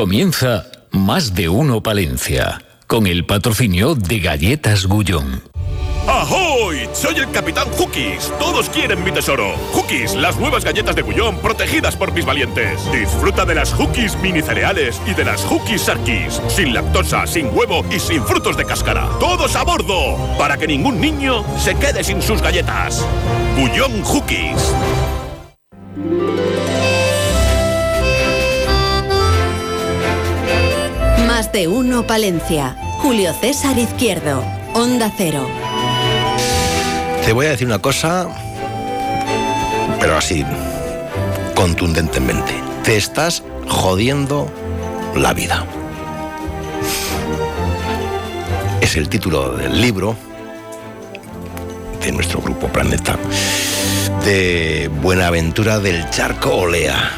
Comienza Más de Uno Palencia, con el patrocinio de Galletas Gullón. ¡Ahoy! Soy el Capitán Hookies. Todos quieren mi tesoro. Hookies, las nuevas galletas de bullón protegidas por mis valientes. Disfruta de las Hookies mini cereales y de las Hookies Sarkis. Sin lactosa, sin huevo y sin frutos de cáscara. ¡Todos a bordo! Para que ningún niño se quede sin sus galletas. Bullón Hookies. De uno Palencia. Julio César Izquierdo. Onda Cero. Te voy a decir una cosa, pero así, contundentemente. Te estás jodiendo la vida. Es el título del libro de nuestro grupo Planeta, de Buenaventura del Charco Olea.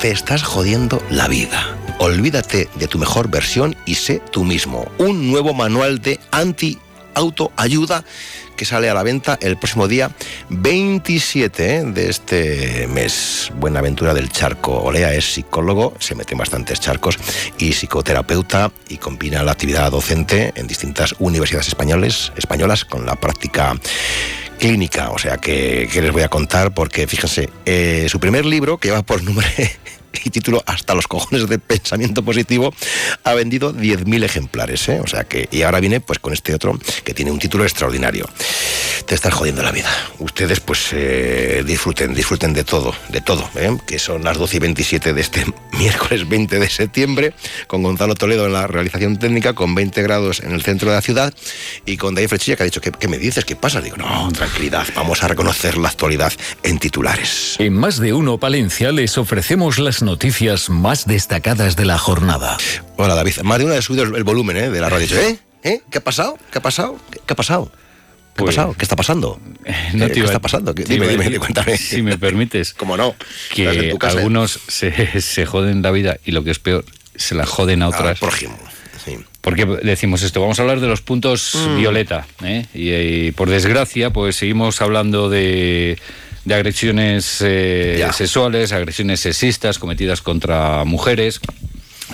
Te estás jodiendo la vida. Olvídate de tu mejor versión y sé tú mismo. Un nuevo manual de anti-autoayuda que sale a la venta el próximo día 27 ¿eh? de este mes. Buenaventura del Charco. Olea es psicólogo, se mete en bastantes charcos y psicoterapeuta y combina la actividad docente en distintas universidades españoles, españolas con la práctica clínica. O sea que, les voy a contar porque fíjense, eh, su primer libro, que lleva por número y título Hasta los cojones de pensamiento positivo, ha vendido 10.000 ejemplares. ¿eh? O sea que, y ahora viene pues con este otro que tiene un título extraordinario. Te estás jodiendo la vida. Ustedes pues eh, disfruten, disfruten de todo, de todo, ¿eh? que son las 12 y 27 de este miércoles 20 de septiembre, con Gonzalo Toledo en la realización técnica, con 20 grados en el centro de la ciudad, y con David Frechilla que ha dicho, ¿qué, qué me dices? ¿Qué pasa? Digo, no, tranquilidad, vamos a reconocer la actualidad en titulares. En Más de Uno Palencia les ofrecemos las noticias más destacadas de la jornada. Hola David, más de una vez subido el, volumen ¿eh? de la radio. ¿Eh? ¿Eh? ¿Qué ha pasado? ¿Qué ha pasado? ¿Qué, ha pasado? ¿Qué Pues- ha pasado? ¿Qué está pasando? No ¿Qué, iba- está pasando? ¿Qué- te Dime, dime, decir, cuéntame. Si me permites. ¿Cómo no? En Que casa. algunos se, se joden la vida y lo que es peor, se la joden a otras. prójimo. Sí. Porque decimos esto, vamos a hablar de los puntos Mm. violeta. ¿eh? Y, y por desgracia, pues seguimos hablando de, de agresiones eh, sexuales, agresiones sexistas cometidas contra mujeres.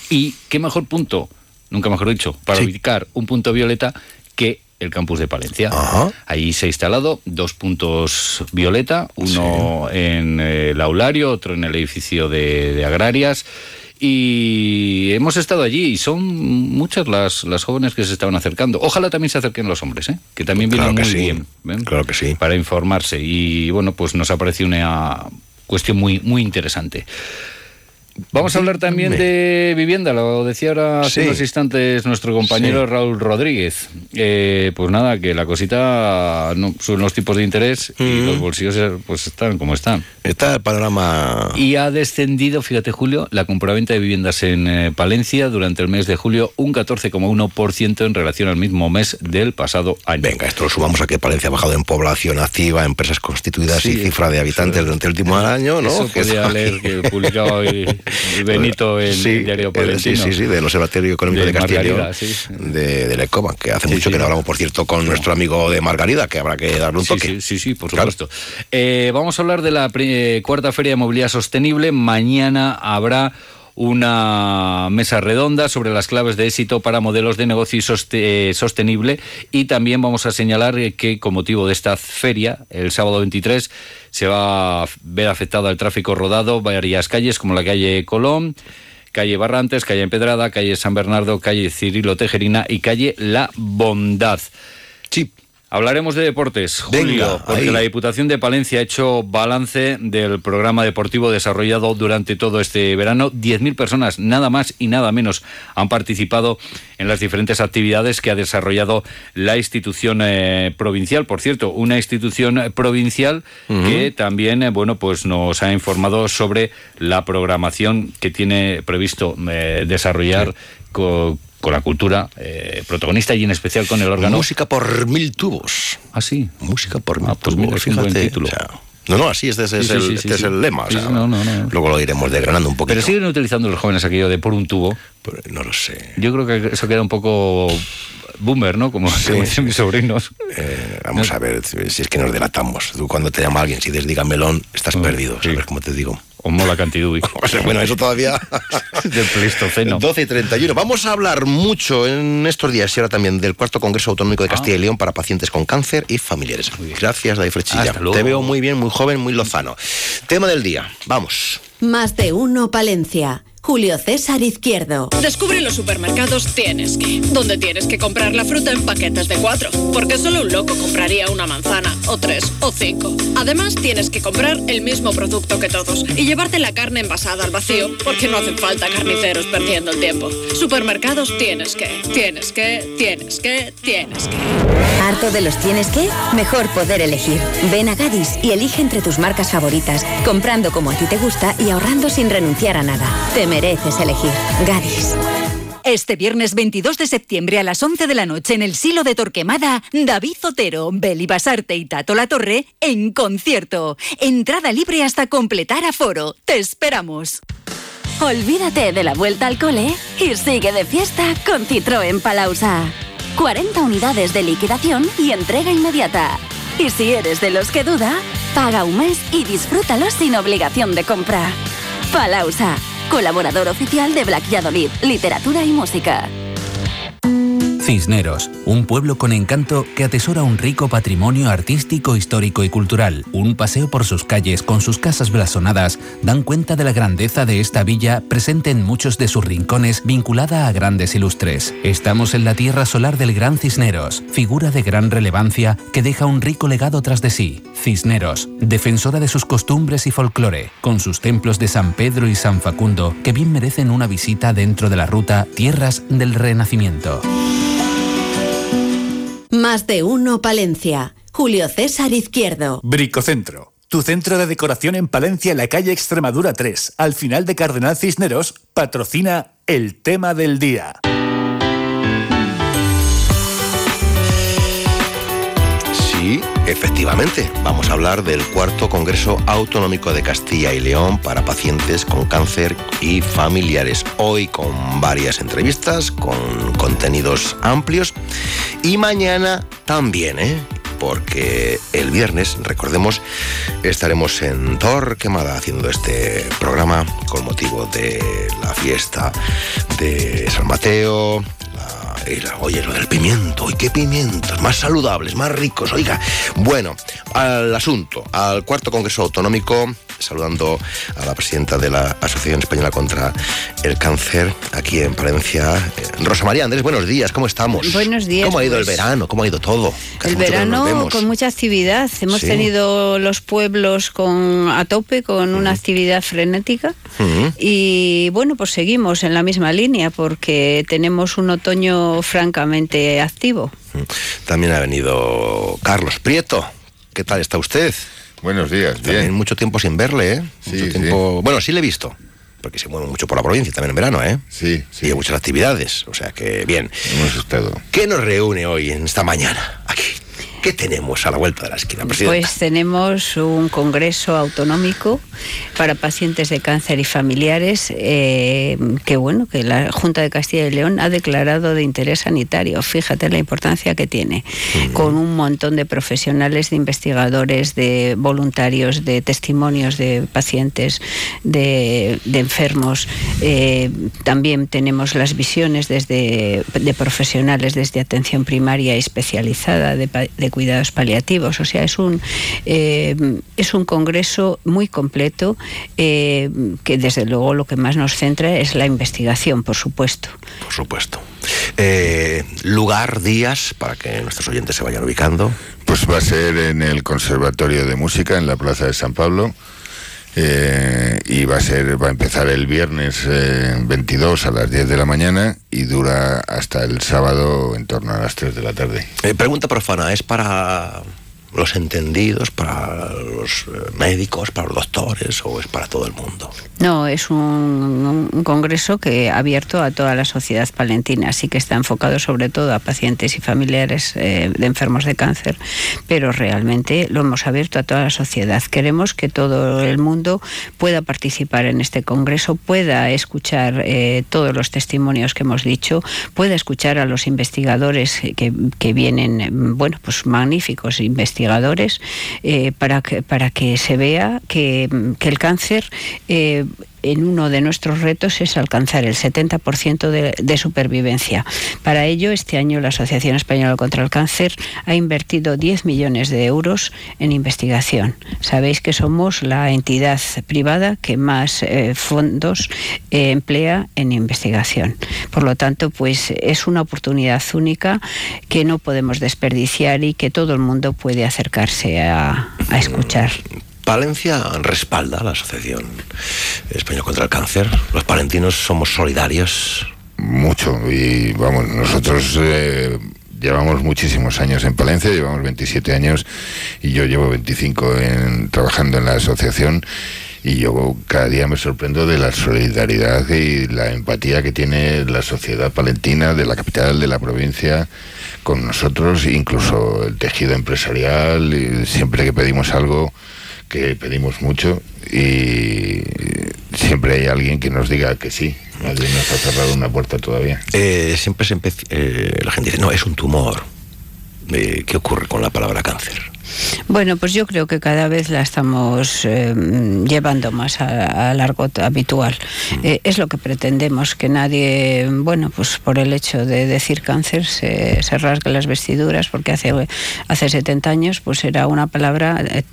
Y qué mejor punto, nunca mejor dicho, para Sí. ubicar un punto violeta que el campus de Palencia. Ajá. Ahí se ha instalado dos puntos violeta, uno en el aulario, otro en el edificio de, de agrarias. Y hemos estado allí y son muchas las, las jóvenes que se estaban acercando. Ojalá también se acerquen los hombres, ¿eh? que también vienen Claro que muy sí, bien ¿ven? claro que sí. para informarse. Y bueno, pues nos ha parecido una cuestión muy, muy interesante. Vamos a hablar también de vivienda, lo decía ahora hace Sí. unos instantes nuestro compañero Sí. Raúl Rodríguez. Eh, pues nada, que la cosita no, son los tipos de interés y Mm. los bolsillos eh, pues están como están. Está el panorama. Y ha descendido, fíjate Julio, la compraventa de viviendas en eh, Palencia durante el mes de julio un 14,1% en relación al mismo mes del pasado año. Venga, esto lo sumamos a que Palencia ha bajado en población activa, empresas constituidas y Sí, cifra de habitantes durante el último año, ¿no? Eso podía leer que publicaba hoy Benito en Sí, el diario palentino. Sí, sí, sí, del Observatorio Económico De de, Margarida, sí. de, de que hace Sí, mucho que no hablamos, por cierto, con nuestro amigo de Margarida, que habrá que darle un toque. sí, sí, sí, por Claro. supuesto. Eh, vamos a hablar de la eh, cuarta Feria de Movilidad Sostenible. Mañana habrá una mesa redonda sobre las claves de éxito para modelos de negocio eh, sostenible y también vamos a señalar eh, que con motivo de esta feria, el sábado 23, se va a ver afectado el tráfico rodado varias calles como la calle Colón, calle Barrantes, calle Empedrada, calle San Bernardo, calle Cirilo Tejerina y calle La Bondad. Hablaremos de deportes, Julio, Venga, porque ahí. la Diputación de Palencia ha hecho balance del programa deportivo desarrollado durante todo este verano. 10.000 personas, nada más y nada menos, han participado en las diferentes actividades que ha desarrollado la institución eh, provincial. Por cierto, una institución provincial que también, eh, bueno, pues nos ha informado sobre la programación que tiene previsto eh, desarrollar co- con la cultura eh, protagonista y en especial con el órgano. música por mil tubos. Ah, sí. Música por mil Ah, pues tubos, mira, es un buen fíjate, título. o sea, no, no, así este, es, Sí, el, sí, este es el lema. o Sí, sea, sí, no, no, no. Luego lo iremos desgranando un poquito. Pero siguen utilizando los jóvenes aquello de por un tubo. Pero no lo sé. Yo creo que eso queda un poco boomer, ¿no? Como, dicen mis sobrinos. Eh, vamos a ver si es que nos delatamos. Tú cuando te llama alguien, si dices melón, estás perdido, ¿sabes cómo te digo? O mola cantidubi. bueno, eso todavía... del Pleistoceno. 12 y 31. Vamos a hablar mucho en estos días y ahora también del cuarto Congreso Autonómico de Castilla y León para pacientes con cáncer y familiares. Gracias, David Frechilla. Te veo muy bien, muy joven, muy lozano. Tema del día. Vamos. Más de uno, Palencia. Julio César Izquierdo. Descubre los supermercados Tienes que, donde tienes que comprar la fruta en paquetes de cuatro, porque solo un loco compraría una manzana, o tres, o cinco. Además, tienes que comprar el mismo producto que todos y llevarte la carne envasada al vacío, porque no hacen falta carniceros perdiendo el tiempo. Supermercados Tienes que, tienes que, tienes que, tienes que. ¿Harto de los tienes que? Mejor poder elegir. Ven a Gadis y elige entre tus marcas favoritas, comprando como a ti te gusta y ahorrando sin renunciar a nada mereces elegir. Gadis. Este viernes 22 de septiembre a las 11 de la noche en el Silo de Torquemada, David Zotero, Beli Basarte y Tato La Torre en concierto. Entrada libre hasta completar aforo. Te esperamos. Olvídate de la vuelta al cole y sigue de fiesta con Citroën Palausa. 40 unidades de liquidación y entrega inmediata. Y si eres de los que duda, paga un mes y disfrútalo sin obligación de compra. Palausa colaborador oficial de Black Yadolid, Literatura y Música. Cisneros, un pueblo con encanto que atesora un rico patrimonio artístico, histórico y cultural. Un paseo por sus calles con sus casas blasonadas dan cuenta de la grandeza de esta villa presente en muchos de sus rincones vinculada a grandes ilustres. Estamos en la tierra solar del Gran Cisneros, figura de gran relevancia que deja un rico legado tras de sí. Cisneros, defensora de sus costumbres y folclore, con sus templos de San Pedro y San Facundo que bien merecen una visita dentro de la ruta Tierras del Renacimiento. Más de uno Palencia. Julio César Izquierdo. Bricocentro. Tu centro de decoración en Palencia, en la calle Extremadura 3, al final de Cardenal Cisneros, patrocina el tema del día. Efectivamente, vamos a hablar del cuarto Congreso Autonómico de Castilla y León para pacientes con cáncer y familiares. Hoy con varias entrevistas, con contenidos amplios y mañana también, ¿eh? porque el viernes, recordemos, estaremos en Torquemada haciendo este programa con motivo de la fiesta de San Mateo, oye, lo del pimiento, ¿y qué pimientos? Más saludables, más ricos, oiga. Bueno, al asunto, al cuarto Congreso Autonómico, saludando a la presidenta de la Asociación Española contra el Cáncer, aquí en Palencia. Eh, Rosa María Andrés, buenos días, ¿cómo estamos? Buenos días. ¿Cómo ha ido el pues. verano? ¿Cómo ha ido todo? el verano con mucha actividad. Hemos tenido los pueblos con a tope, con una actividad frenética. Y bueno, pues seguimos en la misma línea porque tenemos un otoño francamente activo. También ha venido Carlos Prieto. ¿Qué tal está usted? Buenos días. También mucho tiempo sin verle, ¿eh? Sí, Bueno, sí le he visto. Porque se mueve mucho por la provincia también en verano, ¿eh? Sí, sí. Y hay muchas actividades. O sea que, bien. Hemos estado. ¿Qué nos reúne hoy, en esta mañana, aquí? ¿Qué tenemos a la vuelta de la esquina, Presidenta? Pues tenemos un congreso autonómico para pacientes de cáncer y familiares eh, que, bueno, que la Junta de Castilla y León ha declarado de interés sanitario. Fíjate la importancia que tiene, con un montón de profesionales, de investigadores, de voluntarios, de testimonios de pacientes, de, enfermos. Eh, también tenemos las visiones desde, de profesionales desde atención primaria y especializada de, de cuidados paliativos. O sea, es un, eh, es un congreso muy completo eh, que desde luego lo que más nos centra es la investigación, por supuesto. Por supuesto. Eh, lugar, días, para que nuestros oyentes se vayan ubicando. Pues va a ser en el Conservatorio de Música, en la Plaza de San Pablo. Y va a ser va a empezar el viernes 22 a las 10 de la mañana y dura hasta el sábado en torno a las 3 de la tarde. pregunta profana, ¿es para los entendidos, para los eh, médicos, para los doctores o es para todo el mundo? No, es un, congreso que ha abierto a toda la sociedad palentina, así que está enfocado sobre todo a pacientes y familiares eh, de enfermos de cáncer, pero realmente lo hemos abierto a toda la sociedad. Queremos que todo el mundo pueda participar en este congreso, pueda escuchar eh, todos los testimonios que hemos dicho, pueda escuchar a los investigadores que, que vienen, bueno, pues magníficos investigadores investigadores eh, para, que, para que se vea que, que el cáncer eh, en uno de nuestros retos es alcanzar el 70% de, supervivencia. Para ello, este año la Asociación Española contra el Cáncer ha invertido 10 millones de euros en investigación. Sabéis que somos la entidad privada que más eh, fondos eh, emplea en investigación. Por lo tanto, pues es una oportunidad única que no podemos desperdiciar y que todo el mundo puede acercarse a escuchar. Palencia respalda la Asociación Española contra el Cáncer. Los palentinos somos solidarios. Mucho. Y vamos, nosotros eh, llevamos muchísimos años en Palencia, llevamos 27 años y yo llevo 25 en, trabajando en la asociación. Y yo cada día me sorprendo de la solidaridad y la empatía que tiene la sociedad palentina, de la capital, de la provincia, con nosotros, incluso el tejido empresarial. Y siempre que pedimos algo, que pedimos mucho y siempre hay alguien que nos diga que sí. Nadie nos ha cerrado una puerta todavía. Eh, siempre se eh, la gente dice, no, es un tumor. Eh, ¿Qué ocurre con la palabra cáncer? Bueno, pues yo creo que cada vez la estamos eh, llevando más al argot habitual. Mm. Eh, es lo que pretendemos, que nadie, bueno, pues por el hecho de decir cáncer se, se rasgue las vestiduras, porque hace, hace 70 años pues era una palabra eh,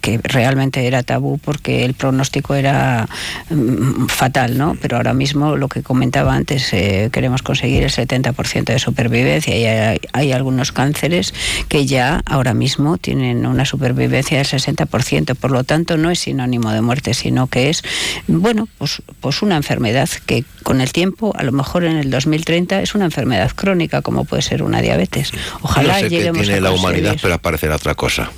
que realmente era tabú porque el pronóstico era mm, fatal, ¿no? Pero ahora mismo lo que comentaba antes, queremos conseguir el 70% de supervivencia y hay, hay algunos cánceres que ya ahora mismo tienen tienen una supervivencia del 60%, por lo tanto no es sinónimo de muerte, sino que es, bueno, pues, pues una enfermedad que con el tiempo, a lo mejor en el 2030, es una enfermedad crónica, como puede ser una diabetes. Ojalá no sé lleguemos tiene la humanidad, pero aparecerá otra cosa.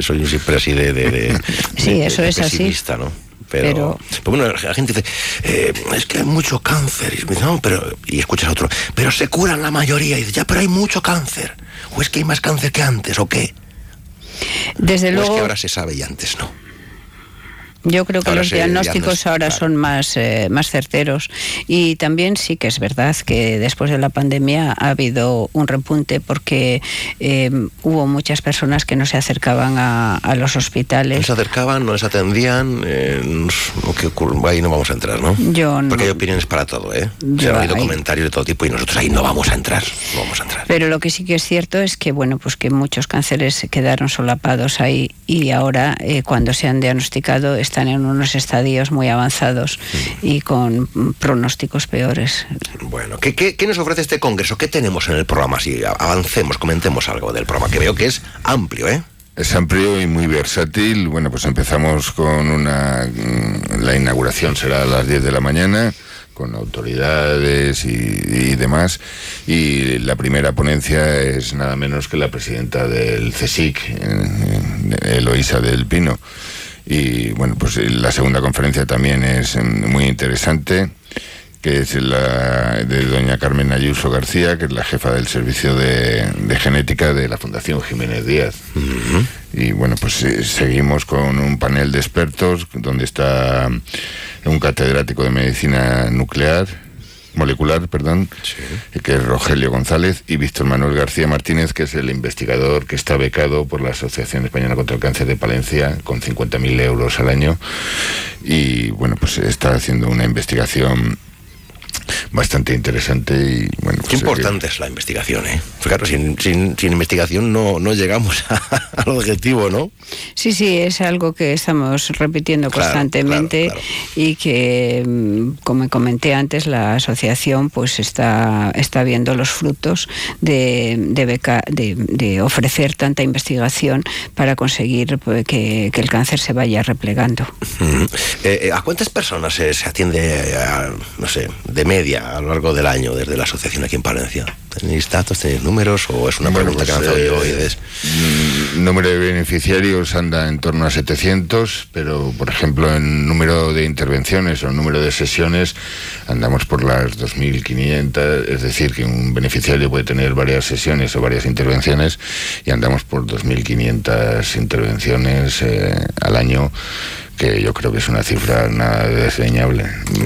Soy siempre así de... de, sí, eso es así. ¿no? Pero, bueno, la gente dice, eh, es que hay mucho cáncer. Y, no, pero, y escuchas a otro, pero se curan la mayoría. Y dice, ya, pero hay mucho cáncer. ¿O es que hay más cáncer que antes? ¿O qué? Desde luego. Es que ahora se sabe y antes no. Yo creo que los diagnósticos ahora son más, eh, más certeros y también sí que es verdad que después de la pandemia ha habido un repunte porque eh, hubo muchas personas que no se acercaban a, los hospitales. No se acercaban, no les atendían, eh, ahí no vamos a entrar, ¿no? Yo Porque hay opiniones para todo, ¿eh? se han habido comentarios de todo tipo y nosotros ahí no vamos a entrar, no vamos a entrar. Pero lo que sí que es cierto es que, bueno, pues que muchos cánceres quedaron solapados ahí y ahora cuando se han diagnosticado están en unos estadios muy avanzados y con pronósticos peores. Bueno, ¿qué, qué, nos ofrece este congreso? ¿Qué tenemos en el programa? Si avancemos, comentemos algo del programa, que veo que es amplio, ¿eh? Es amplio y muy versátil. Bueno, pues empezamos con una... La inauguración será a las 10 de la mañana con autoridades y, demás. Y la primera ponencia es nada menos que la presidenta del CSIC, eh, Eloísa del Pino. Y bueno, pues eh, la segunda conferencia también es mm, muy interesante que es la de doña Carmen Ayuso García, que es la jefa del servicio de, genética de la Fundación Jiménez Díaz. Y bueno, pues eh, seguimos con un panel de expertos donde está un catedrático de medicina nuclear, molecular, perdón, que es Rogelio González, y Víctor Manuel García Martínez, que es el investigador que está becado por la Asociación Española contra el Cáncer de Palencia con 50.000 euros al año. Y bueno, pues está haciendo una investigación bastante interesante y bueno. Qué pues, importante es la investigación, ¿eh? Claro, sin, sin, investigación no, no llegamos al objetivo, ¿no? Sí, sí, es algo que estamos repitiendo constantemente y que, mm, como comenté antes, la asociación pues está, está viendo los frutos de, de, beca, de, ofrecer tanta investigación para conseguir pues, que, el cáncer se vaya replegando. Eh, eh, ¿A cuántas personas se, se atiende, no sé, de media a lo largo del año desde la asociación aquí en Palencia? ¿Tenéis datos, tenéis números o es una pregunta que he lanzado yo y pues, El número de beneficiarios anda en torno a 700, pero por ejemplo en número de intervenciones o número de sesiones andamos por las 2.500, es decir, que un beneficiario puede tener varias sesiones o varias intervenciones y andamos por 2.500 intervenciones eh, al año que yo creo que es una cifra nada desdeñable.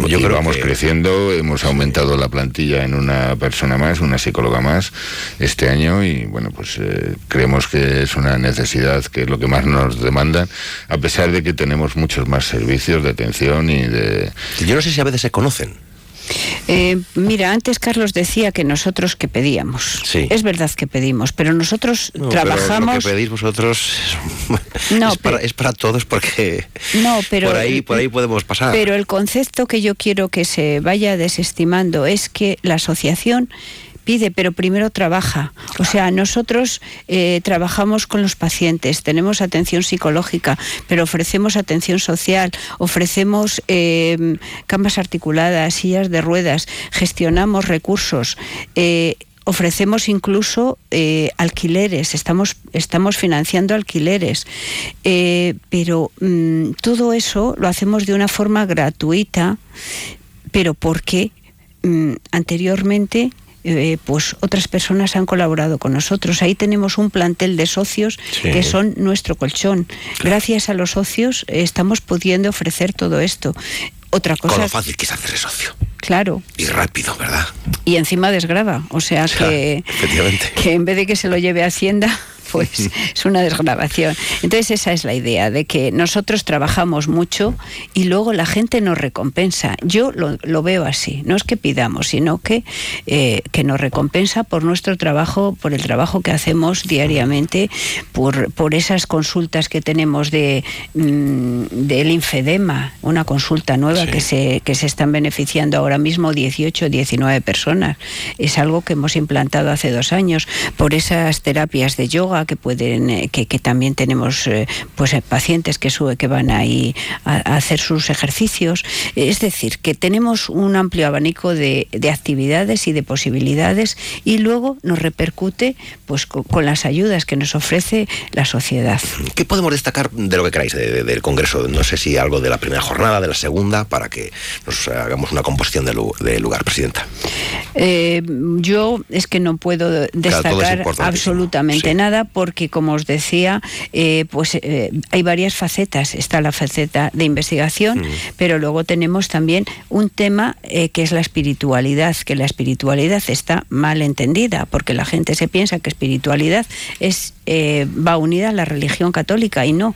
Yo creo vamos creciendo, hemos aumentado la plantilla en una persona más, una psicóloga más este año y bueno, pues eh, creemos que es una necesidad que es lo que más nos demandan, a pesar de que tenemos muchos más servicios de atención y de... Yo no sé si a veces se conocen. Eh, mira, antes Carlos decía que nosotros que pedíamos. Sí. Es verdad que pedimos, pero nosotros trabajamos. lo que pedís vosotros no, es, para, es, para, todos porque no, pero, por ahí por ahí podemos pasar. Pero el concepto que yo quiero que se vaya desestimando es que la asociación pide, pero primero trabaja. O sea, nosotros eh, trabajamos con los pacientes, tenemos atención psicológica, pero ofrecemos atención social, ofrecemos eh, camas articuladas, sillas de ruedas, gestionamos recursos. Eh, ofrecemos incluso alquileres, estamos, estamos financiando alquileres, pero mm, todo eso lo hacemos de una forma gratuita, pero porque mm, anteriormente eh, pues otras personas han colaborado con nosotros. Ahí tenemos un plantel de socios que son nuestro colchón. Gracias a los socios estamos pudiendo ofrecer todo esto. Otra cosa. Con lo fácil que es hacer socio. Claro. Y rápido, ¿verdad? Y encima desgrava. O sea que. Efectivamente. Que en vez de que se lo lleve a Hacienda pues es una desgrabación. Entonces esa es la idea, de que nosotros trabajamos mucho y luego la gente nos recompensa. Yo lo, veo así, no es que pidamos, sino que, eh, que nos recompensa por nuestro trabajo, por el trabajo que hacemos diariamente, por, por esas consultas que tenemos de, mm, del infedema, una consulta nueva que, se, que se están beneficiando ahora mismo 18, 19 personas. Es algo que hemos implantado hace dos años, por esas terapias de yoga que pueden eh, que, también tenemos eh, pues eh, pacientes que sube que van ahí a, hacer sus ejercicios. Es decir que tenemos un amplio abanico de, actividades y de posibilidades y luego nos repercute pues con, las ayudas que nos ofrece la sociedad. ¿qué podemos destacar de lo que queráis del congreso? no sé si algo de la primera jornada de la segunda para que nos hagamos una composición del de lugar presidenta. Yo es que no puedo destacar absolutamente nada porque, como os decía, eh, pues eh, hay varias facetas. Está la faceta de investigación, pero luego tenemos también un tema eh, que es la espiritualidad, que la espiritualidad está mal entendida, porque la gente se piensa que espiritualidad es va unida a la religión católica y no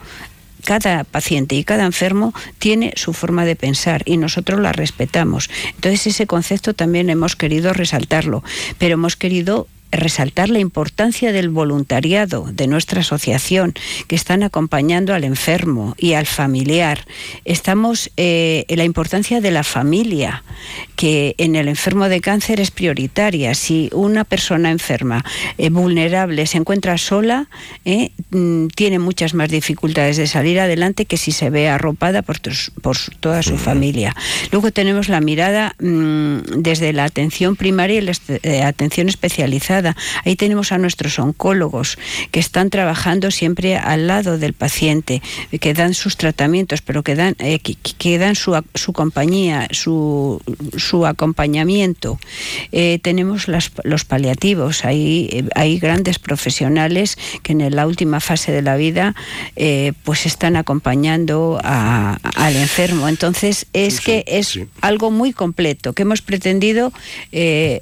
cada paciente y cada enfermo tiene su forma de pensar y nosotros la respetamos. Entonces ese concepto también hemos querido resaltarlo, pero hemos querido resaltar la importancia del voluntariado de nuestra asociación, que están acompañando al enfermo y al familiar. Estamos eh, en la importancia de la familia, que en el enfermo de cáncer es prioritaria. Si una persona enferma, eh, vulnerable, se encuentra sola, eh, mm, tiene muchas más dificultades de salir adelante que si se ve arropada por, por toda su familia. Luego tenemos la mirada mm, desde la atención primaria y la atención especializada Ahí tenemos a nuestros oncólogos que están trabajando siempre al lado del paciente, que dan sus tratamientos, pero que dan, eh, que, dan su, compañía, su, su acompañamiento. Eh, tenemos los paliativos, hay, eh, hay grandes profesionales que en la última fase de la vida pues están acompañando al enfermo. Entonces es que es algo muy completo, que hemos pretendido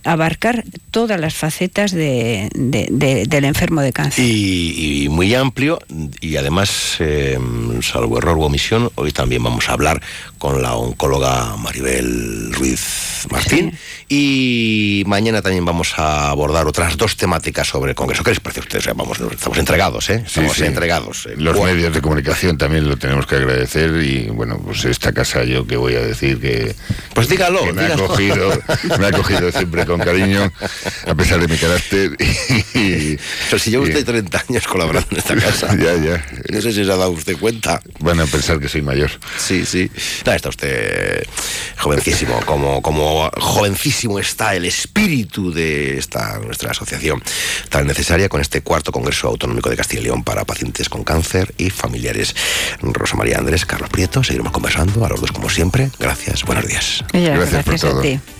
abarcar todas las facetas del enfermo de cáncer. Y, muy amplio, y además, eh, salvo error o omisión, hoy también vamos a hablar con la oncóloga Maribel Ruiz Martín. Y mañana también vamos a abordar otras dos temáticas sobre el Congreso. ¿Qué les parece a ustedes? Vamos, estamos entregados, ¿eh? Estamos entregados. Los medios de comunicación también lo tenemos que agradecer y, bueno, pues esta casa yo que voy a decir que... Pues dígalo, me, Ha cogido, me ha cogido siempre con cariño, a pesar de mi carácter. Y, Pero si lleva usted 30 años colaborando en esta casa. ya, ya. No sé si se ha dado usted cuenta. Bueno, pensar que soy mayor. Sí, sí. Está usted jovencísimo, como, como jovencísimo está el espíritu de esta nuestra asociación tan necesaria con este cuarto Congreso Autonómico de Castilla y León para pacientes con cáncer y familiares. Rosa María Andrés, Carlos Prieto, seguiremos conversando a los dos como siempre. Gracias, buenos días. gracias, por todo.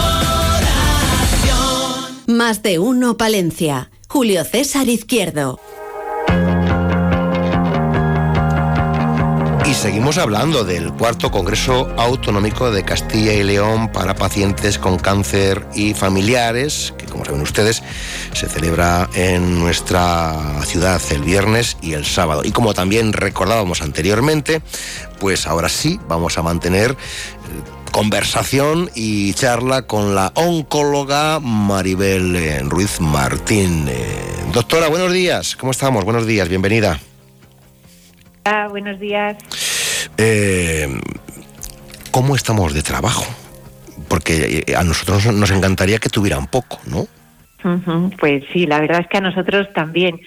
Más de uno Palencia. Julio César Izquierdo. Y seguimos hablando del cuarto Congreso Autonómico de Castilla y León para pacientes con cáncer y familiares, que como saben ustedes se celebra en nuestra ciudad el viernes y el sábado. Y como también recordábamos anteriormente, pues ahora sí vamos a mantener conversación y charla con la oncóloga Maribel eh, Ruiz Martín. Eh, doctora, buenos días. ¿Cómo estamos? Buenos días, bienvenida. Ah, buenos días. Eh, ¿Cómo estamos de trabajo? Porque a nosotros nos encantaría que tuviera un poco, ¿no? Pues sí, la verdad es que a nosotros también,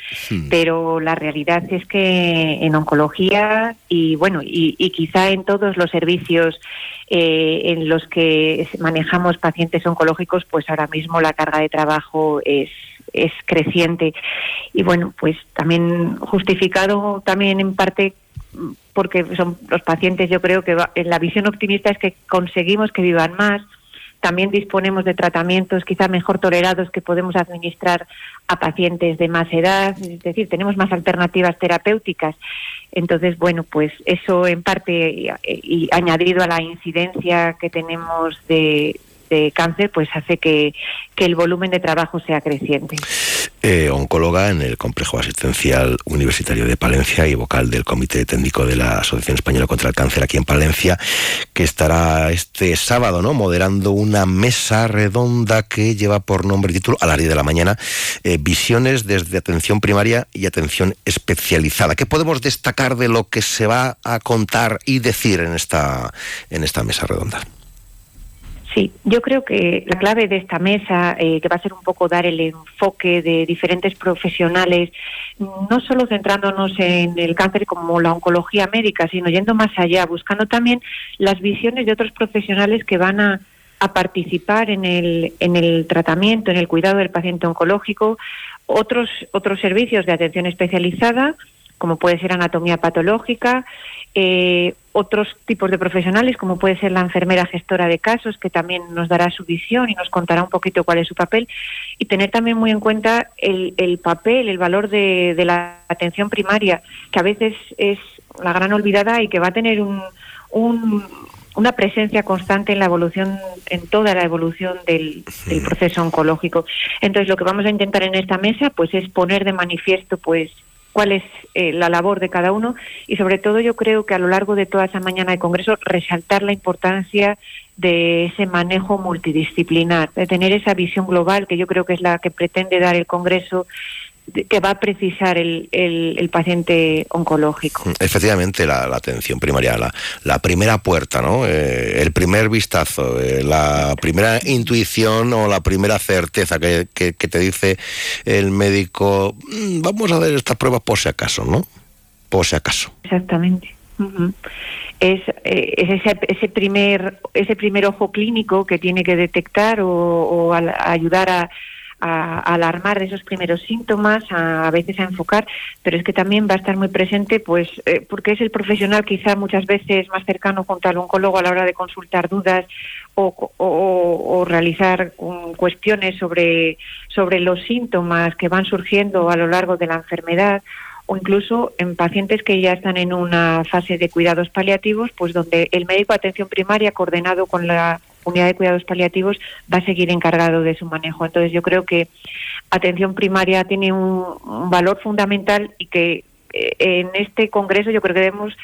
pero la realidad es que en oncología y bueno, y, quizá en todos los servicios eh, en los que manejamos pacientes oncológicos, pues ahora mismo la carga de trabajo es, es creciente. Y bueno, pues también justificado también en parte porque son los pacientes, yo creo que la visión optimista es que conseguimos que vivan más, también disponemos de tratamientos quizá mejor tolerados que podemos administrar a pacientes de más edad, es decir, tenemos más alternativas terapéuticas. Entonces, bueno, pues eso en parte y, añadido a la incidencia que tenemos de, cáncer, pues hace que, que el volumen de trabajo sea creciente. Eh, oncóloga en el Complejo Asistencial Universitario de Palencia y vocal del Comité Técnico de la Asociación Española contra el Cáncer aquí en Palencia, que estará este sábado ¿no? moderando una mesa redonda que lleva por nombre y título a las 10 de la mañana, eh, Visiones desde atención primaria y atención especializada. ¿Qué podemos destacar de lo que se va a contar y decir en esta, en esta mesa redonda? Sí, yo creo que la clave de esta mesa, eh, que va a ser un poco dar el enfoque de diferentes profesionales, no solo centrándonos en el cáncer como la oncología médica, sino yendo más allá, buscando también las visiones de otros profesionales que van a, a participar en el, en el tratamiento, en el cuidado del paciente oncológico, otros, otros servicios de atención especializada, como puede ser anatomía patológica, eh, otros tipos de profesionales, como puede ser la enfermera gestora de casos, que también nos dará su visión y nos contará un poquito cuál es su papel, y tener también muy en cuenta el, papel, el valor de, la atención primaria, que a veces es la gran olvidada y que va a tener un, una presencia constante en la evolución, en toda la evolución del, del, proceso oncológico. Entonces, lo que vamos a intentar en esta mesa, pues, es poner de manifiesto, pues, cuál es eh, la labor de cada uno. Y sobre todo yo creo que a lo largo de toda esa mañana de Congreso resaltar la importancia de ese manejo multidisciplinar, de tener esa visión global que yo creo que es la que pretende dar el Congreso que va a precisar el, el, paciente oncológico. Efectivamente, la, atención primaria, la, la, primera puerta, ¿no? Eh, el primer vistazo, eh, la primera intuición o la primera certeza que, que, te dice el médico, mm, vamos a ver estas pruebas por si acaso, ¿no? Por si acaso. Exactamente. es, eh, es, ese, ese, primer ese primer ojo clínico que tiene que detectar o, o ayudar a a, alarmar de esos primeros síntomas, a, veces a enfocar, pero es que también va a estar muy presente, pues, eh, porque es el profesional quizá muchas veces más cercano junto al oncólogo a la hora de consultar dudas o, o, realizar cuestiones sobre, sobre los síntomas que van surgiendo a lo largo de la enfermedad o incluso en pacientes que ya están en una fase de cuidados paliativos, pues donde el médico de atención primaria coordinado con la unidad de cuidados paliativos va a seguir encargado de su manejo. Entonces yo creo que atención primaria tiene un, valor fundamental y que eh, en este congreso yo creo que debemos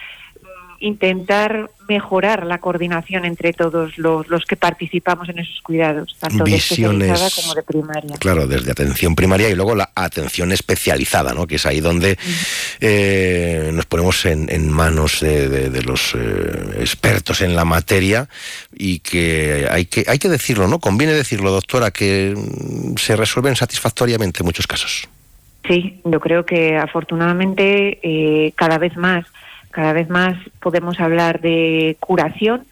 intentar mejorar la coordinación entre todos los, los que participamos en esos cuidados, tanto de especializada como de primaria. Claro, desde atención primaria y luego la atención especializada, ¿no? que es ahí donde eh, nos ponemos en, en manos de, de, los eh, expertos en la materia y que hay, que hay que decirlo, ¿no? Conviene decirlo, doctora, que mm, se resuelven satisfactoriamente muchos casos. Sí, yo creo que afortunadamente eh, cada vez más cada vez más podemos hablar de curación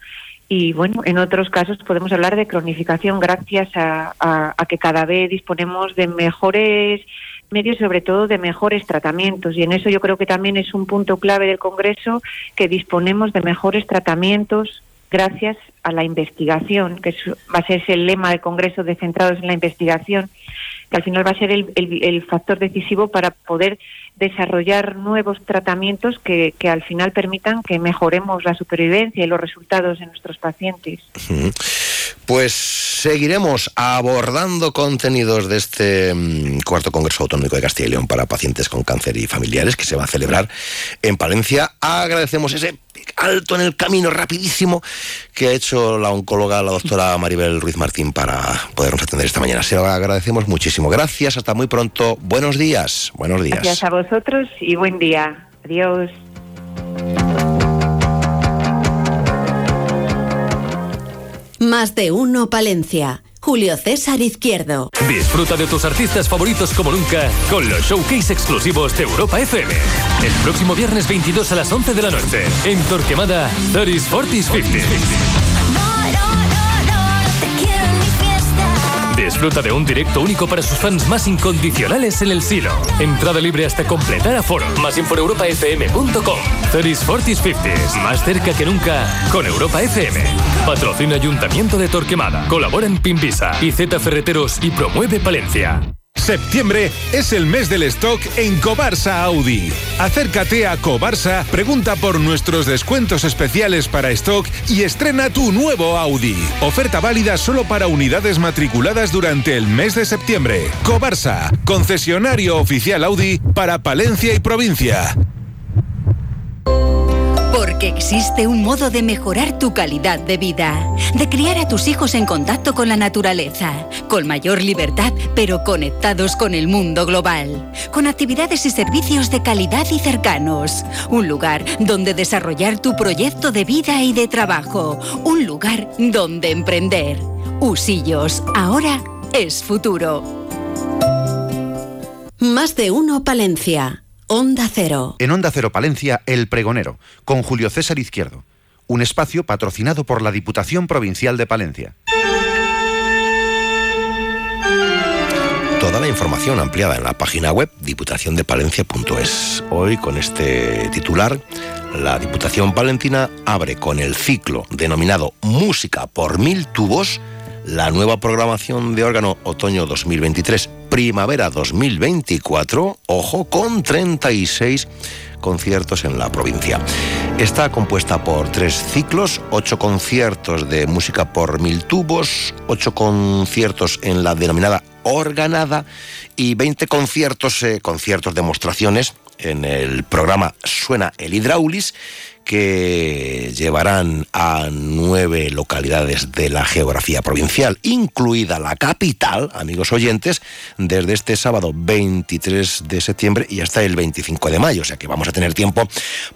y bueno, en otros casos podemos hablar de cronificación gracias a, que cada vez disponemos de mejores medios, sobre todo de mejores tratamientos. Y en eso yo creo que también es un punto clave del Congreso, que disponemos de mejores tratamientos gracias a la investigación, que va a ser el lema del Congreso de Centrados en la Investigación, que al final va a ser el, el, factor decisivo para poder desarrollar nuevos tratamientos que, que, al final permitan que mejoremos la supervivencia y los resultados de nuestros pacientes. Pues seguiremos abordando contenidos de este um, cuarto Congreso Autonómico de Castilla y León para pacientes con cáncer y familiares que se va a celebrar en Palencia. Agradecemos ese alto en el camino rapidísimo que ha hecho la oncóloga, la doctora Maribel Ruiz Martín, para podernos atender esta mañana. Se lo agradecemos muchísimo. Gracias, hasta muy pronto. Buenos días. Buenos días. Gracias a vosotros y buen día. Adiós. Más de uno Palencia. Julio César Izquierdo. Disfruta de tus artistas favoritos como nunca con los showcase exclusivos de Europa FM. El próximo viernes 22 a las 11 de la noche en Torquemada 30s 40s 50 Disfruta de un directo único para sus fans más incondicionales en el silo. Entrada libre hasta completar aforo. Más info en europafm.com. 30s 40s 50s. Más cerca que nunca con Europa FM. Patrocina Ayuntamiento de Torquemada. Colabora en Pimbisa y Z Ferreteros y promueve Palencia. Septiembre es el mes del stock en Cobarsa Audi. Acércate a Cobarsa, pregunta por nuestros descuentos especiales para stock y estrena tu nuevo Audi. Oferta válida solo para unidades matriculadas durante el mes de septiembre. Cobarsa, concesionario oficial Audi para Palencia y provincia. Porque existe un modo de mejorar tu calidad de vida, de criar a tus hijos en contacto con la naturaleza, con mayor libertad, pero conectados con el mundo global, con actividades y servicios de calidad y cercanos, un lugar donde desarrollar tu proyecto de vida y de trabajo, un lugar donde emprender. Usillos, ahora es futuro. Más de uno Palencia. Onda Cero. En Onda Cero Palencia, El Pregonero, con Julio César Izquierdo. Un espacio patrocinado por la Diputación Provincial de Palencia. Toda la información ampliada en la página web diputaciondepalencia.es. Hoy con este titular, la Diputación Palentina abre con el ciclo denominado Música por Mil Tubos la nueva programación de órgano otoño 2023, primavera 2024, ojo, con 36 conciertos en la provincia. Está compuesta por tres ciclos, ocho conciertos de música por mil tubos, ocho conciertos en la denominada organada y 20 conciertos, eh, conciertos demostraciones en el programa Suena el Hidraulis que llevarán a nueve localidades de la geografía provincial, incluida la capital, amigos oyentes, desde este sábado 23 de septiembre y hasta el 25 de mayo. O sea que vamos a tener tiempo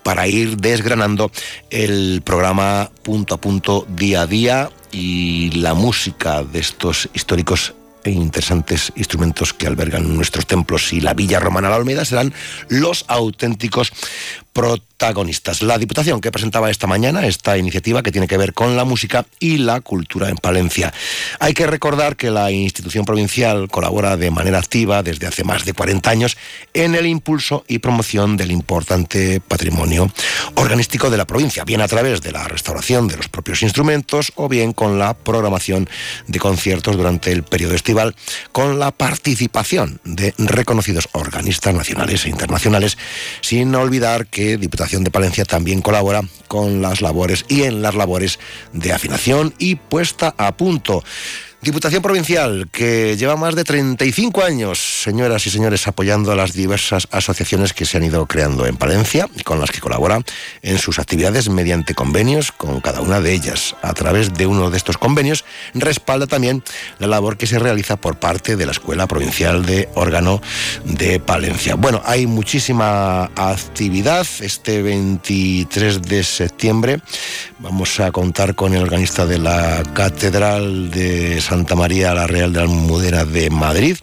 para ir desgranando el programa punto a punto, día a día y la música de estos históricos e interesantes instrumentos que albergan nuestros templos y la Villa Romana La Olmeda serán los auténticos protagonistas. La Diputación que presentaba esta mañana esta iniciativa que tiene que ver con la música y la cultura en Palencia. Hay que recordar que la institución provincial colabora de manera activa desde hace más de 40 años en el impulso y promoción del importante patrimonio organístico de la provincia, bien a través de la restauración de los propios instrumentos o bien con la programación de conciertos durante el periodo estival con la participación de reconocidos organistas nacionales e internacionales, sin olvidar que Diputación de Palencia también colabora con las labores y en las labores de afinación y puesta a punto. Diputación Provincial, que lleva más de 35 años, señoras y señores, apoyando a las diversas asociaciones que se han ido creando en Palencia y con las que colabora en sus actividades mediante convenios con cada una de ellas. A través de uno de estos convenios respalda también la labor que se realiza por parte de la Escuela Provincial de Órgano de Palencia. Bueno, hay muchísima actividad este 23 de septiembre. Vamos a contar con el organista de la Catedral de San Santa María la Real de Almudena de Madrid.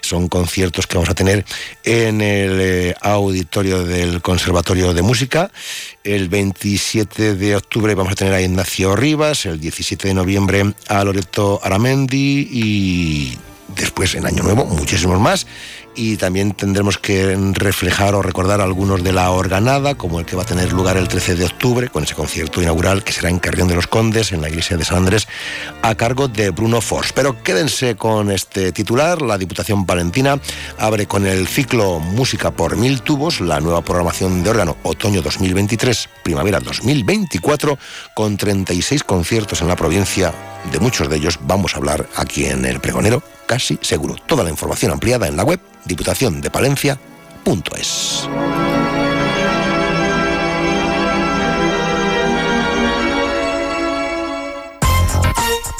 Son conciertos que vamos a tener en el eh, auditorio del Conservatorio de Música. El 27 de octubre vamos a tener a Ignacio Rivas, el 17 de noviembre a Loreto Aramendi y después en Año Nuevo muchísimos más y también tendremos que reflejar o recordar algunos de la organada, como el que va a tener lugar el 13 de octubre, con ese concierto inaugural que será en Carrión de los Condes, en la iglesia de San Andrés, a cargo de Bruno Fors. Pero quédense con este titular, la Diputación Palentina abre con el ciclo Música por Mil Tubos, la nueva programación de órgano otoño 2023, primavera 2024, con 36 conciertos en la provincia, de muchos de ellos vamos a hablar aquí en El Pregonero, casi seguro. Toda la información ampliada en la web diputaciondepalencia.es.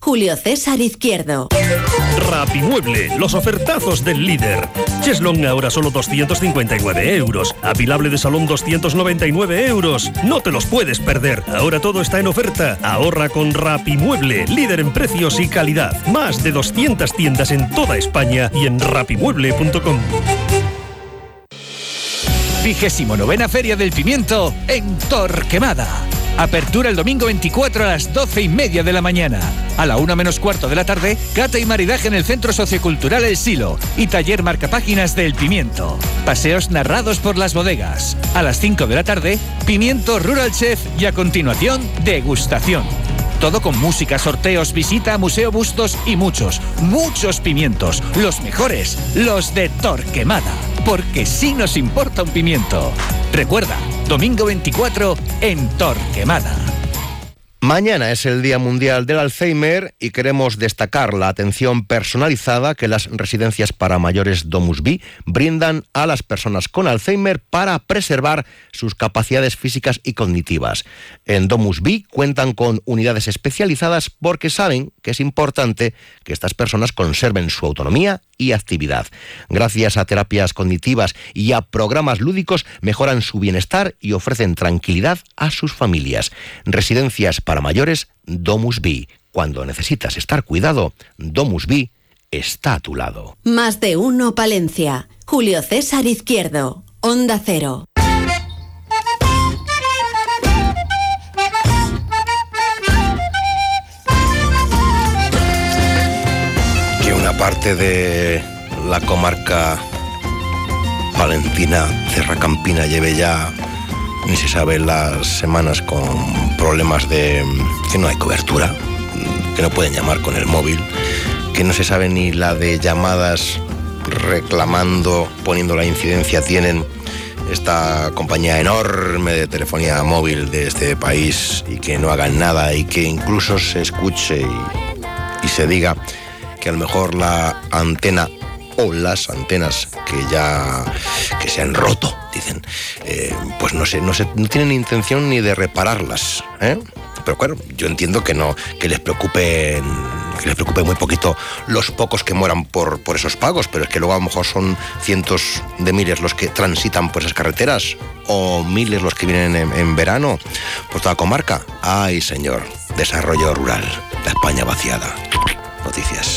Julio César Izquierdo. Rapimueble, los ofertazos del líder. Cheslong ahora solo 259 euros. Apilable de salón 299 euros. No te los puedes perder. Ahora todo está en oferta. Ahorra con Rapimueble, líder en precios y calidad. Más de 200 tiendas en toda España y en rapimueble.com. Vigésimo novena Feria del Pimiento en Torquemada. Apertura el domingo 24 a las 12 y media de la mañana. A la 1 menos cuarto de la tarde, cata y maridaje en el Centro Sociocultural El Silo y taller marcapáginas del Pimiento. Paseos narrados por las bodegas. A las 5 de la tarde, Pimiento Rural Chef y a continuación, degustación. Todo con música, sorteos, visita, museo, bustos y muchos, muchos pimientos. Los mejores, los de Torquemada. Porque sí nos importa un pimiento. Recuerda, domingo 24 en Torquemada. Mañana es el Día Mundial del Alzheimer y queremos destacar la atención personalizada que las residencias para mayores Domus B brindan a las personas con Alzheimer para preservar sus capacidades físicas y cognitivas. En Domus B cuentan con unidades especializadas porque saben que es importante que estas personas conserven su autonomía y actividad. Gracias a terapias cognitivas y a programas lúdicos mejoran su bienestar y ofrecen tranquilidad a sus familias. Residencias para mayores, Domus B. Cuando necesitas estar cuidado, Domus B está a tu lado. Más de uno Palencia. Julio César Izquierdo. Onda Cero. Parte de la comarca palentina, Campina, lleve ya ni se sabe las semanas con problemas de que no hay cobertura, que no pueden llamar con el móvil, que no se sabe ni la de llamadas reclamando, poniendo la incidencia tienen esta compañía enorme de telefonía móvil de este país y que no hagan nada y que incluso se escuche y, y se diga que a lo mejor la antena o las antenas que ya que se han roto, dicen, eh, pues no sé, no sé, no tienen intención ni de repararlas, ¿eh? Pero claro, yo entiendo que no, que les preocupe que les preocupe muy poquito los pocos que mueran por, por esos pagos, pero es que luego a lo mejor son cientos de miles los que transitan por esas carreteras o miles los que vienen en, en verano por toda la comarca. Ay, señor, desarrollo rural, la España vaciada. Noticias.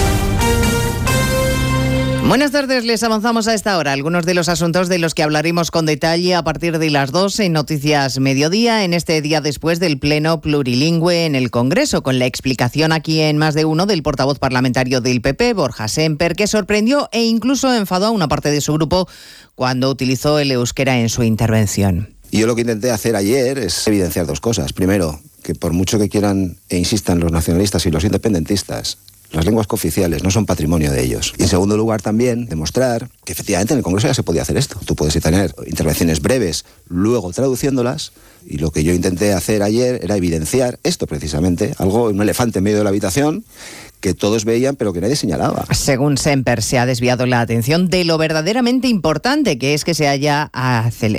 Buenas tardes, les avanzamos a esta hora algunos de los asuntos de los que hablaremos con detalle a partir de las 2 en Noticias Mediodía, en este día después del Pleno Plurilingüe en el Congreso, con la explicación aquí en más de uno del portavoz parlamentario del PP, Borja Semper, que sorprendió e incluso enfadó a una parte de su grupo cuando utilizó el euskera en su intervención. Yo lo que intenté hacer ayer es evidenciar dos cosas. Primero, que por mucho que quieran e insistan los nacionalistas y los independentistas las lenguas cooficiales no son patrimonio de ellos. Y en segundo lugar también demostrar que efectivamente en el Congreso ya se podía hacer esto. Tú puedes tener intervenciones breves, luego traduciéndolas, y lo que yo intenté hacer ayer era evidenciar esto precisamente, algo, un elefante en medio de la habitación que todos veían pero que nadie señalaba. Según Semper, se ha desviado la atención de lo verdaderamente importante, que es que se haya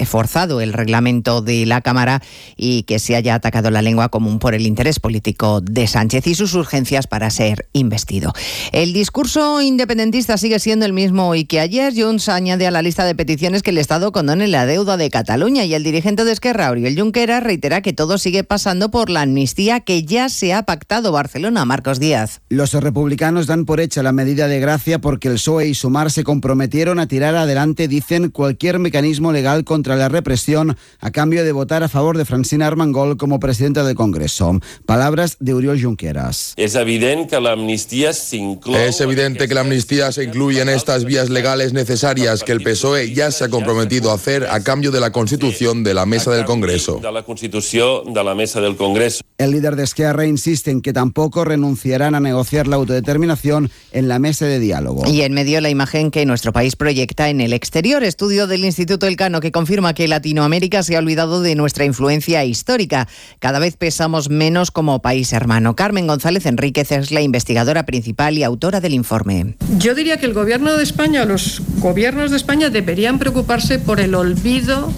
forzado el reglamento de la Cámara y que se haya atacado la lengua común por el interés político de Sánchez y sus urgencias para ser investido. El discurso independentista sigue siendo el mismo y que ayer Junts añade a la lista de peticiones que el Estado condone la deuda de Cataluña y el dirigente de Esquerra, Oriol Junqueras, reitera que todo sigue pasando por la amnistía que ya se ha pactado Barcelona. Marcos Díaz. Los republicanos dan por hecha la medida de gracia porque el PSOE y Sumar se comprometieron a tirar adelante, dicen, cualquier mecanismo legal contra la represión a cambio de votar a favor de Francina Armengol como presidenta del Congreso. Palabras de Oriol Junqueras. Es evidente que la amnistía Es evidente que la amnistía se incluye en estas vías legales necesarias que el PSOE ya se ha comprometido a hacer a cambio de la constitución de la mesa del Congreso. De la constitución de la mesa del Congreso. El líder de Esquerra insiste en que tampoco renunciarán a negociar la autodeterminación en la mesa de diálogo. Y en medio la imagen que nuestro país proyecta en el exterior, estudio del Instituto Elcano que confirma que Latinoamérica se ha olvidado de nuestra influencia histórica. Cada vez pesamos menos como país hermano. Carmen González Enríquez es la investigadora principal y autora del informe. Yo diría que el gobierno de España, los gobiernos de España deberían preocuparse por el olvido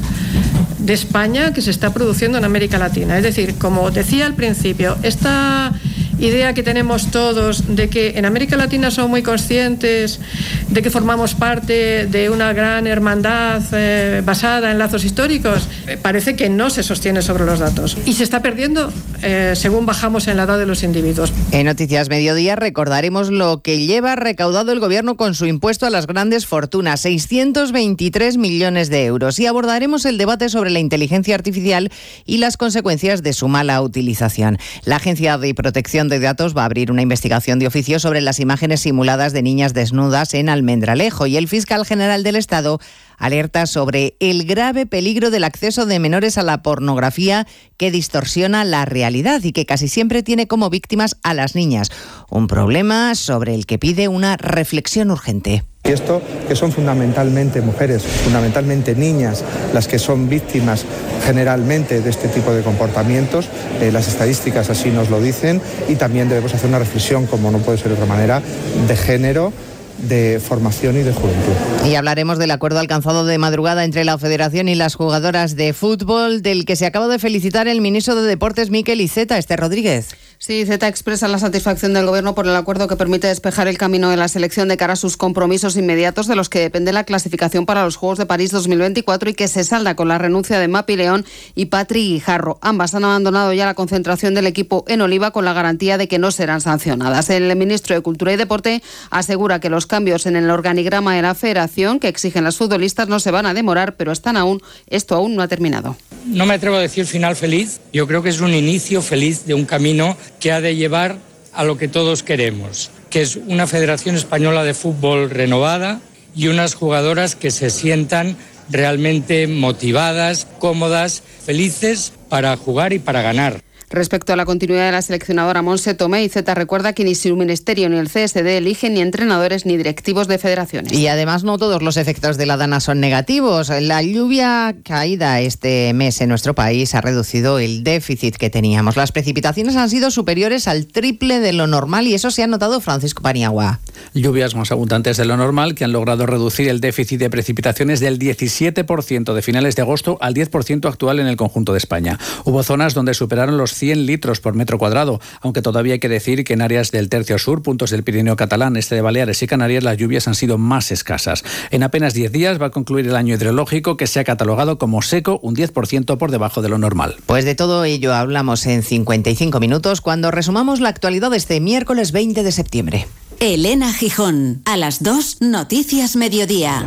de España que se está produciendo en América Latina. Es decir, como decía al principio, esta idea que tenemos todos de que en América Latina son muy conscientes de que formamos parte de una gran hermandad eh, basada en lazos históricos, eh, parece que no se sostiene sobre los datos. Y se está perdiendo eh, según bajamos en la edad de los individuos. En Noticias Mediodía recordaremos lo que lleva recaudado el Gobierno con su impuesto a las grandes fortunas, 623 millones de euros. Y abordaremos el debate sobre la inteligencia artificial y las consecuencias de su mala utilización. La Agencia de Protección de Datos va a abrir una investigación de oficio sobre las imágenes simuladas de niñas desnudas en Almendralejo y el fiscal general del Estado alerta sobre el grave peligro del acceso de menores a la pornografía que distorsiona la realidad y que casi siempre tiene como víctimas a las niñas. Un problema sobre el que pide una reflexión urgente. Y esto que son fundamentalmente mujeres, fundamentalmente niñas, las que son víctimas generalmente de este tipo de comportamientos, eh, las estadísticas así nos lo dicen, y también debemos hacer una reflexión, como no puede ser de otra manera, de género de formación y de juventud. Y hablaremos del acuerdo alcanzado de madrugada entre la Federación y las jugadoras de fútbol, del que se acaba de felicitar el ministro de Deportes Miquel Iceta, Este Rodríguez. Sí, Z expresa la satisfacción del Gobierno por el acuerdo que permite despejar el camino de la selección de cara a sus compromisos inmediatos de los que depende la clasificación para los Juegos de París 2024 y que se salda con la renuncia de Mapi León y Patri Guijarro. Ambas han abandonado ya la concentración del equipo en Oliva con la garantía de que no serán sancionadas. El ministro de Cultura y Deporte asegura que los cambios en el organigrama de la federación que exigen las futbolistas no se van a demorar, pero están aún, esto aún no ha terminado. No me atrevo a decir final feliz, yo creo que es un inicio feliz de un camino que ha de llevar a lo que todos queremos, que es una Federación Española de Fútbol renovada y unas jugadoras que se sientan realmente motivadas, cómodas, felices para jugar y para ganar. Respecto a la continuidad de la seleccionadora Monse Tomé, Z recuerda que ni su ministerio ni el CSD eligen ni entrenadores ni directivos de federaciones. Y además no todos los efectos de la dana son negativos. La lluvia caída este mes en nuestro país ha reducido el déficit que teníamos. Las precipitaciones han sido superiores al triple de lo normal y eso se ha notado Francisco Paniagua. Lluvias más abundantes de lo normal que han logrado reducir el déficit de precipitaciones del 17% de finales de agosto al 10% actual en el conjunto de España. Hubo zonas donde superaron los 100 litros por metro cuadrado, aunque todavía hay que decir que en áreas del tercio sur, puntos del Pirineo catalán, este de Baleares y Canarias, las lluvias han sido más escasas. En apenas 10 días va a concluir el año hidrológico que se ha catalogado como seco, un 10% por debajo de lo normal. Pues de todo ello hablamos en 55 minutos cuando resumamos la actualidad de este miércoles 20 de septiembre. Elena Gijón. A las 2, Noticias Mediodía.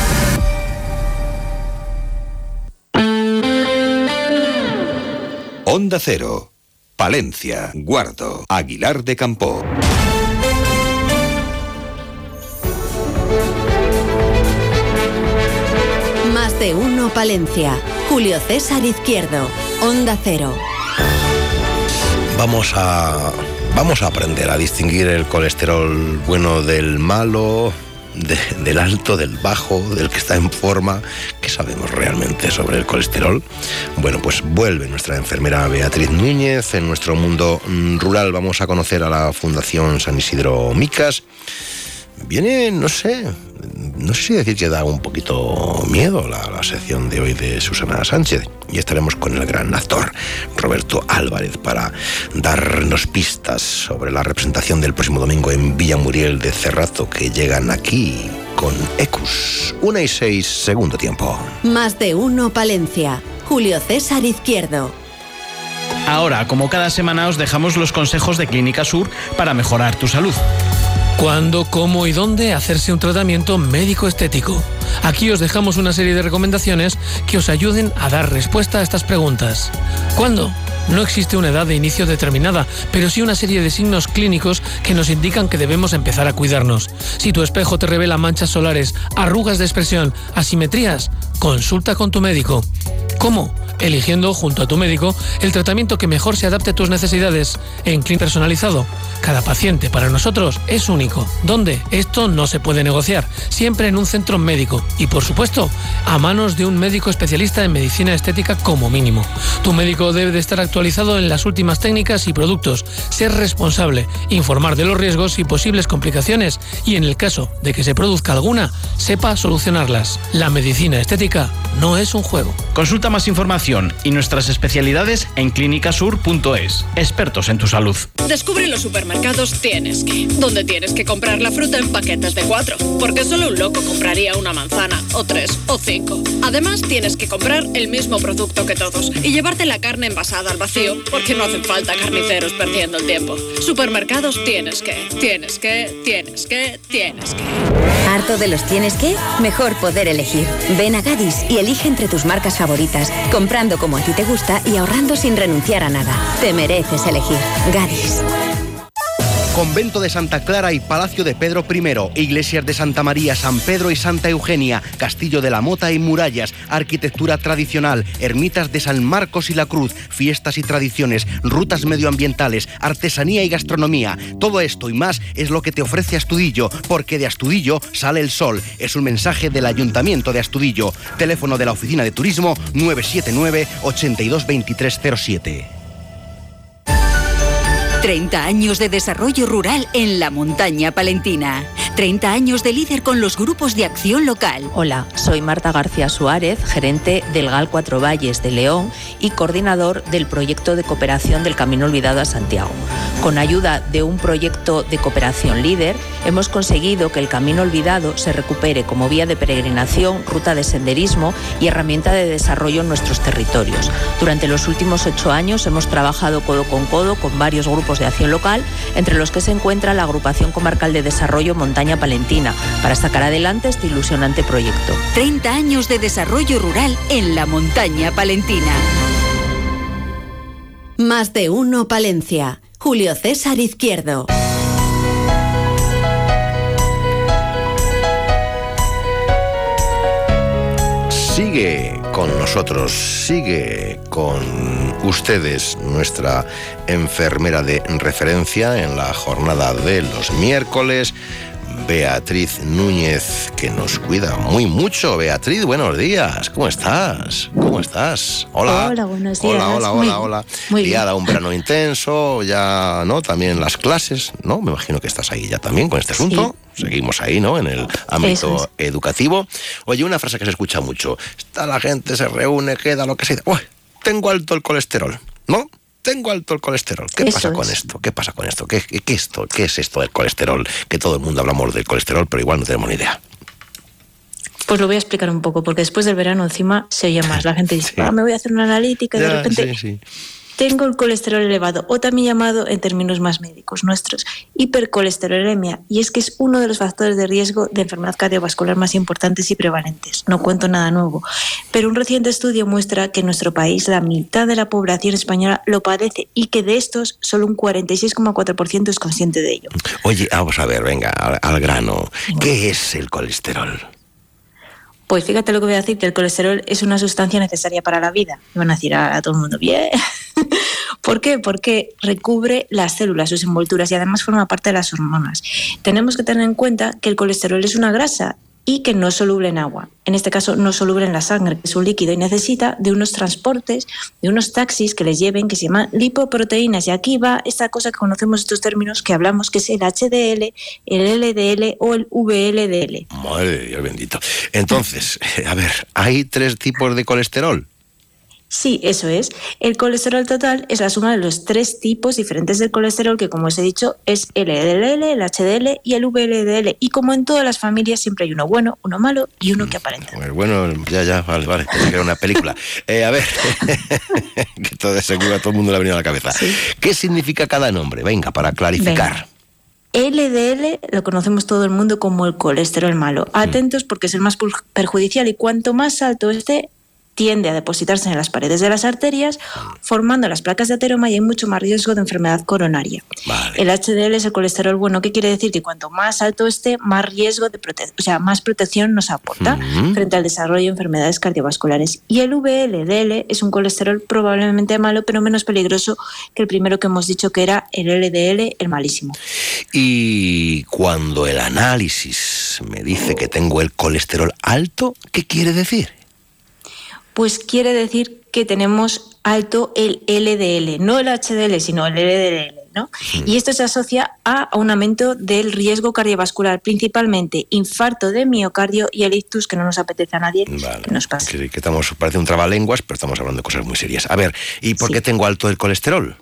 Onda Cero. Palencia, Guardo, Aguilar de Campo. Más de uno Palencia. Julio César Izquierdo. Onda Cero. Vamos a, vamos a aprender a distinguir el colesterol bueno del malo, de- del alto, del bajo, del que está en forma. ¿Qué sabemos realmente sobre el colesterol? Bueno, pues vuelve nuestra enfermera Beatriz Núñez. En nuestro mundo mm, rural vamos a conocer a la Fundación San Isidro Micas. Viene, no sé, no sé si decir que da un poquito miedo la, la sección de hoy de Susana Sánchez. Y estaremos con el gran actor Roberto Álvarez para darnos pistas sobre la representación del próximo domingo en Villamuriel de Cerrato que llegan aquí con Ecus. Una y seis, segundo tiempo. Más de uno Palencia. Julio César Izquierdo. Ahora, como cada semana, os dejamos los consejos de Clínica Sur para mejorar tu salud. ¿Cuándo, cómo y dónde hacerse un tratamiento médico estético? Aquí os dejamos una serie de recomendaciones que os ayuden a dar respuesta a estas preguntas. ¿Cuándo? No existe una edad de inicio determinada, pero sí una serie de signos clínicos que nos indican que debemos empezar a cuidarnos. Si tu espejo te revela manchas solares, arrugas de expresión, asimetrías, consulta con tu médico. ¿Cómo? Eligiendo junto a tu médico el tratamiento que mejor se adapte a tus necesidades en Clean Personalizado. Cada paciente para nosotros es único. ¿Dónde? Esto no se puede negociar. Siempre en un centro médico. Y por supuesto, a manos de un médico especialista en medicina estética como mínimo. Tu médico debe de estar actualizado en las últimas técnicas y productos, ser responsable, informar de los riesgos y posibles complicaciones y en el caso de que se produzca alguna, sepa solucionarlas. La medicina estética no es un juego. Consulta más información y nuestras especialidades en clinicasur.es. Expertos en tu salud. Descubre en los supermercados Tienes que, donde tienes que comprar la fruta en paquetes de cuatro, porque solo un loco compraría una manzana, o tres, o cinco. Además, tienes que comprar el mismo producto que todos y llevarte la carne envasada al vacío, porque no hacen falta carniceros perdiendo el tiempo. Supermercados Tienes que, tienes que, tienes que, tienes que. ¿Harto de los tienes que? Mejor poder elegir. Ven a Gadis y elige entre tus marcas favoritas, como a ti te gusta y ahorrando sin renunciar a nada. Te mereces elegir. Gadis. Convento de Santa Clara y Palacio de Pedro I, iglesias de Santa María, San Pedro y Santa Eugenia, Castillo de la Mota y murallas, arquitectura tradicional, ermitas de San Marcos y la Cruz, fiestas y tradiciones, rutas medioambientales, artesanía y gastronomía. Todo esto y más es lo que te ofrece Astudillo, porque de Astudillo sale el sol. Es un mensaje del Ayuntamiento de Astudillo. Teléfono de la Oficina de Turismo 979 822307. 30 años de desarrollo rural en la montaña palentina. 30 años de líder con los grupos de acción local. Hola, soy Marta García Suárez, gerente del GAL Cuatro Valles de León y coordinador del proyecto de cooperación del Camino Olvidado a Santiago. Con ayuda de un proyecto de cooperación líder, hemos conseguido que el Camino Olvidado se recupere como vía de peregrinación, ruta de senderismo y herramienta de desarrollo en nuestros territorios. Durante los últimos ocho años hemos trabajado codo con codo con varios grupos de acción local, entre los que se encuentra la Agrupación Comarcal de Desarrollo Montaña Palentina, para sacar adelante este ilusionante proyecto. 30 años de desarrollo rural en la montaña palentina. Más de uno Palencia. Julio César Izquierdo. Sigue con nosotros, sigue con ustedes nuestra enfermera de referencia en la jornada de los miércoles, Beatriz Núñez, que nos cuida muy mucho. Beatriz, buenos días. ¿Cómo estás? ¿Cómo estás? Hola. Hola, buenos días. Hola, hola, Muy- hola, hola. muy. Liada, un verano intenso, ya, ¿no? También las clases, ¿no? Me imagino que estás ahí ya también con este asunto. Seguimos ahí, ¿no? En el ámbito educativo. Oye, una frase que se escucha mucho. Está la gente, se reúne, queda lo que sea. Uy, tengo alto el colesterol, ¿no? Tengo alto el colesterol. ¿Qué Eso pasa con es. esto? ¿Qué pasa con esto? ¿Qué, qué, qué esto? ¿Qué es esto del colesterol? Que todo el mundo hablamos del colesterol, pero igual no tenemos ni idea. Pues lo voy a explicar un poco, porque después del verano encima se oye más. La gente dice, "Ah, me voy a hacer una analítica y de repente sí, sí. Tengo el colesterol elevado, o también llamado en términos más médicos nuestros, hipercolesterolemia. Y es que es uno de los factores de riesgo de enfermedad cardiovascular más importantes y prevalentes. No cuento nada nuevo. Pero un reciente estudio muestra que en nuestro país la mitad de la población española lo padece y que de estos solo un 46,4% es consciente de ello. Oye, vamos a ver, venga, al, al grano. ¿Qué es el colesterol? Pues fíjate lo que voy a decir, que el colesterol es una sustancia necesaria para la vida. Y van a decir a, todo el mundo. ¿Por qué? Porque recubre las células, sus envolturas y además forma parte de las hormonas. Tenemos que tener en cuenta que el colesterol es una grasa y que no es soluble en agua. En este caso, no soluble en la sangre, que es un líquido y necesita de unos transportes, de unos taxis que les lleven, que se llaman lipoproteínas. Y aquí va esta cosa que conocemos estos términos que hablamos, que es el HDL, el LDL o el VLDL. Madre de Dios bendito. Entonces, a ver, hay tres tipos de colesterol. Sí, eso es. El colesterol total es la suma de los tres tipos diferentes del colesterol, que como os he dicho, es el LDL, el HDL y el VLDL. Y como en todas las familias, siempre hay uno bueno, uno malo y uno que aparenta. Bueno, ya, ya, vale, vale, pensé que era una película. Eh, a ver, que todo de seguro a todo el mundo le ha venido a la cabeza. ¿Qué significa cada nombre? Venga, para clarificar. LDL lo conocemos todo el mundo como el colesterol malo. Atentos porque es el más perjudicial y cuanto más alto esté, tiende a depositarse en las paredes de las arterias, formando las placas de ateroma y hay mucho más riesgo de enfermedad coronaria. El HDL es el colesterol bueno, ¿qué quiere decir? Que cuanto más alto esté, más riesgo de protección, o sea, más protección nos aporta frente al desarrollo de enfermedades cardiovasculares. Y el VLDL es un colesterol probablemente malo, pero menos peligroso que el primero que hemos dicho que era el LDL, el malísimo. Y cuando el análisis me dice que tengo el colesterol alto, ¿qué quiere decir? Pues quiere decir que tenemos alto el LDL, no el HDL, sino el LDL, ¿no? Y esto se asocia a un aumento del riesgo cardiovascular, principalmente infarto de miocardio y el ictus, que no nos apetece a nadie que nos pase. Que, que estamos, parece un trabalenguas, pero estamos hablando de cosas muy serias. A ver, ¿y por qué tengo alto el colesterol?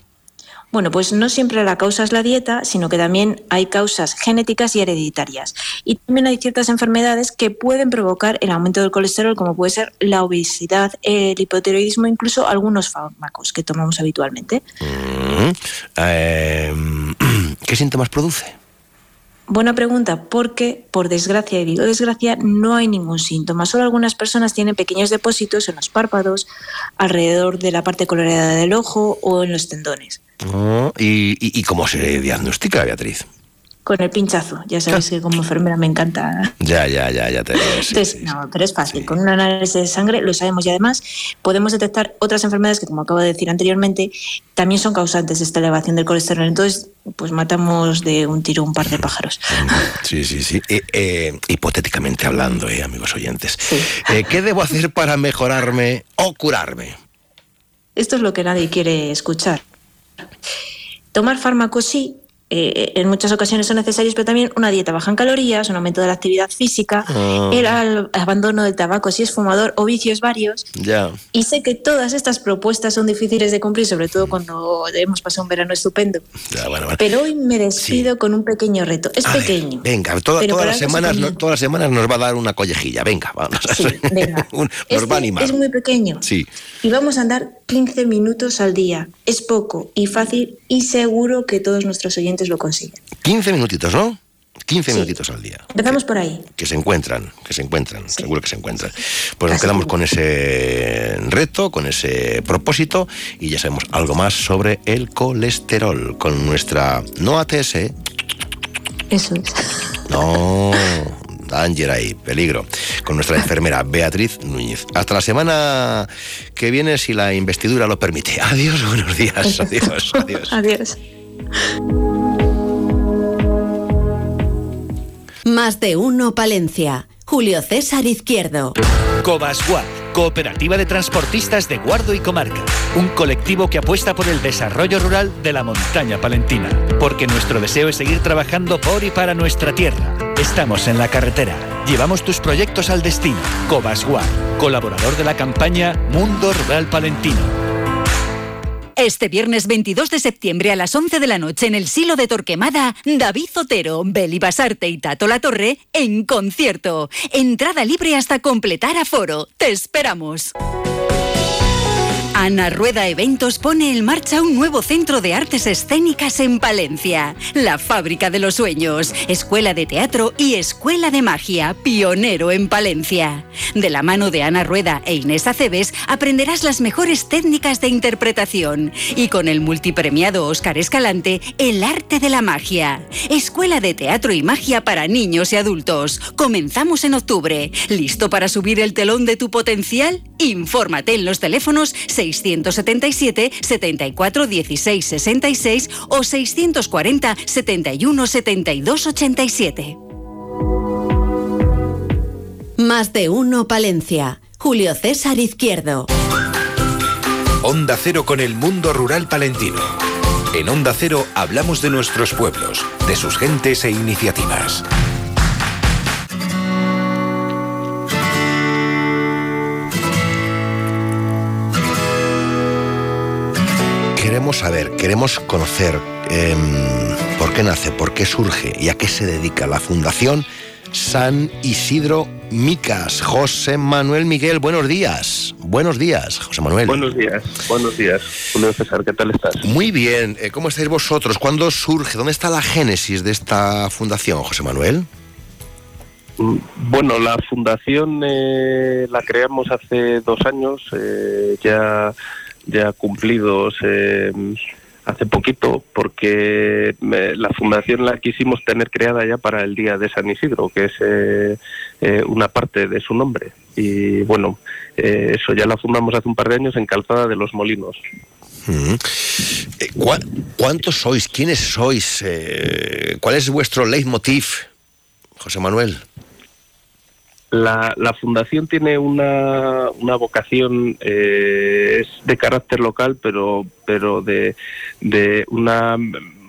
Bueno, pues no siempre la causa es la dieta, sino que también hay causas genéticas y hereditarias. Y también hay ciertas enfermedades que pueden provocar el aumento del colesterol, como puede ser la obesidad, el hipotiroidismo, incluso algunos fármacos que tomamos habitualmente. Mm, eh, ¿Qué síntomas produce? Buena pregunta, porque por desgracia, y digo desgracia, no hay ningún síntoma. Solo algunas personas tienen pequeños depósitos en los párpados, alrededor de la parte coloreada del ojo o en los tendones. Oh, ¿Y, cómo se diagnostica, Beatriz? Con el pinchazo, ya sabes que como enfermera me encanta. Ya, ya, ya, ya te sí, Entonces, no, pero es fácil. Con un análisis de sangre lo sabemos y además podemos detectar otras enfermedades que, como acabo de decir anteriormente, también son causantes de esta elevación del colesterol. Entonces, pues matamos de un tiro un par de pájaros. Sí, sí, sí. Eh, eh, hipotéticamente hablando, eh, amigos oyentes. Eh, ¿Qué debo hacer para mejorarme o curarme? Esto es lo que nadie quiere escuchar. Tomar fármacos sí, eh, en muchas ocasiones son necesarios, pero también una dieta baja en calorías, un aumento de la actividad física, Ah. el abandono del tabaco si es fumador o vicios varios. Ya. Y sé que todas estas propuestas son difíciles de cumplir, sobre todo cuando hemos pasado un verano estupendo. ya bueno, bueno. Pero hoy me despido con un pequeño reto. Es pequeño. Venga, toda- todas, las semanas, no- todas las semanas nos va a dar una collejilla. Venga, vamos. venga. Un- nos va a animar. Es muy pequeño. Sí. Y vamos a andar 15 minutos al día. Es poco y fácil y seguro que todos nuestros oyentes lo consiguen. 15 minutitos, ¿no? 15 minutitos al día. Empezamos por ahí. Que se encuentran, que se encuentran, seguro que se encuentran. Pues nos quedamos con ese reto, con ese propósito y ya sabemos algo más sobre el colesterol con nuestra, no ATS. Eso es. no, danger ahí, peligro, con nuestra enfermera Beatriz Núñez. Hasta la semana que viene, si la investidura lo permite. Adiós, buenos días, adiós, adiós. Adiós. Más de uno Palencia. Julio César Izquierdo. Cobasguard, Cooperativa de Transportistas de Guardo y Comarca. Un colectivo que apuesta por el desarrollo rural de la montaña palentina. Porque nuestro deseo es seguir trabajando por y para nuestra tierra. Estamos en la carretera. Llevamos tus proyectos al destino. Cobasguard, colaborador de la campaña Mundo Rural Palentino. Este viernes 22 de septiembre a las 11 de la noche en el Silo de Torquemada, David Zotero, Beli Basarte y Tato La Torre en concierto. Entrada libre hasta completar aforo. ¡Te esperamos! Ana Rueda Eventos pone en marcha un nuevo centro de artes escénicas en Palencia. La Fábrica de los Sueños, Escuela de Teatro y Escuela de Magia, pionero en Palencia. De la mano de Ana Rueda e Inés Aceves aprenderás las mejores técnicas de interpretación y con el multipremiado Óscar Escalante, el arte de la magia. Escuela de Teatro y Magia para niños y adultos. Comenzamos en octubre. ¿Listo para subir el telón de tu potencial? Infórmate en los teléfonos 677 74 16 66 o 640 71 72 87. Más de uno Palencia. Julio César Izquierdo. Onda Cero con el mundo rural palentino. En Onda Cero hablamos de nuestros pueblos, de sus gentes e iniciativas. Queremos saber, queremos conocer em, por qué nace, por qué surge y a qué se dedica la Fundación San Isidro Micas. José Manuel Miguel, buenos días. Buenos días, José Manuel. Buenos días, buenos días. Julio César, ¿qué tal estás? Muy bien. Eh, ¿Cómo estáis vosotros? ¿Cuándo surge? ¿Dónde está la génesis de esta fundación, José Manuel? Mm, Bueno, la fundación eh, la creamos hace dos años, eh, ya, ya cumplidos eh, hace poquito, porque me- la fundación la quisimos tener creada ya para el Día de San Isidro, que es eh, eh, una parte de su nombre. Y bueno, eh, eso ya la fundamos hace un par de años en Calzada de los Molinos. Mm. Eh, ¿cuá- ¿Cuántos sois? ¿Quiénes sois? Eh, ¿Cuál es vuestro leitmotiv, José Manuel? La, la fundación tiene una, vocación, eh, es de carácter local, pero, pero de, de una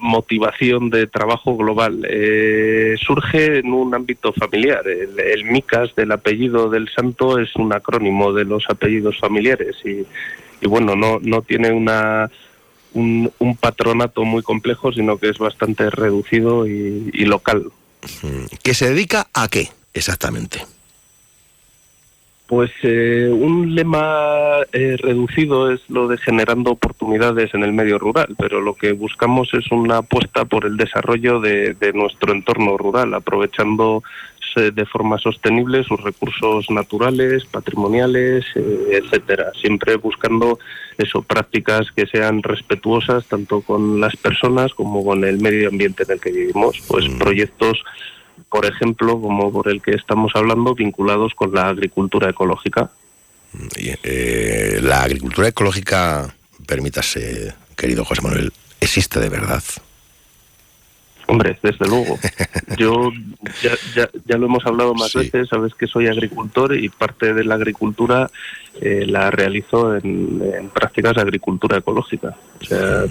motivación de trabajo global. Eh, surge en un ámbito familiar. El, el MICAS del apellido del santo es un acrónimo de los apellidos familiares y, y bueno, no, no tiene una, un, un patronato muy complejo, sino que es bastante reducido y, y local. ¿Que se dedica a qué exactamente? Pues eh, un lema eh, reducido es lo de generando oportunidades en el medio rural, pero lo que buscamos es una apuesta por el desarrollo de, de nuestro entorno rural, aprovechando eh, de forma sostenible sus recursos naturales, patrimoniales, eh, etcétera. Siempre buscando eso, prácticas que sean respetuosas tanto con las personas como con el medio ambiente en el que vivimos. Pues proyectos por ejemplo, como por el que estamos hablando, vinculados con la agricultura ecológica. Eh, la agricultura ecológica, permítase, querido José Manuel, existe de verdad. Hombre, desde luego. Yo ya, ya, ya lo hemos hablado más veces, sabes que soy agricultor y parte de la agricultura eh, la realizo en, en prácticas de agricultura ecológica. O sea,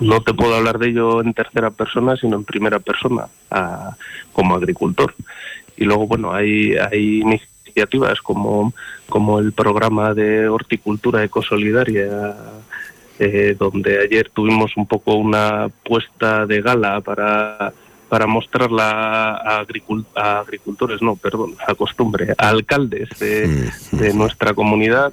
no te puedo hablar de ello en tercera persona, sino en primera persona, a- como agricultor. Y luego, bueno, hay, hay iniciativas como, como el programa de horticultura ecosolidaria eh, donde ayer tuvimos un poco una puesta de gala para, para mostrarla a, agricul- a agricultores, no, perdón, a costumbre, a alcaldes de, de nuestra comunidad,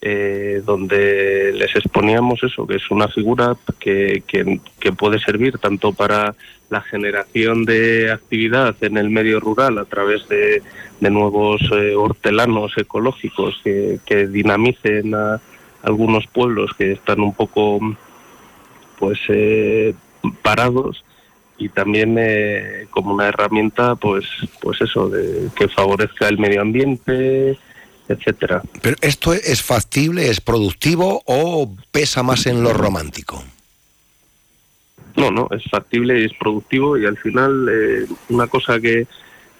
eh, donde les exponíamos eso, que es una figura que, que, que puede servir tanto para la generación de actividad en el medio rural a través de, de nuevos eh, hortelanos ecológicos que, que dinamicen a algunos pueblos que están un poco pues eh, parados y también eh, como una herramienta pues pues eso de que favorezca el medio ambiente etcétera Pero esto es factible, es productivo o pesa más en lo romántico. No, no, es factible y es productivo y al final eh, una cosa que,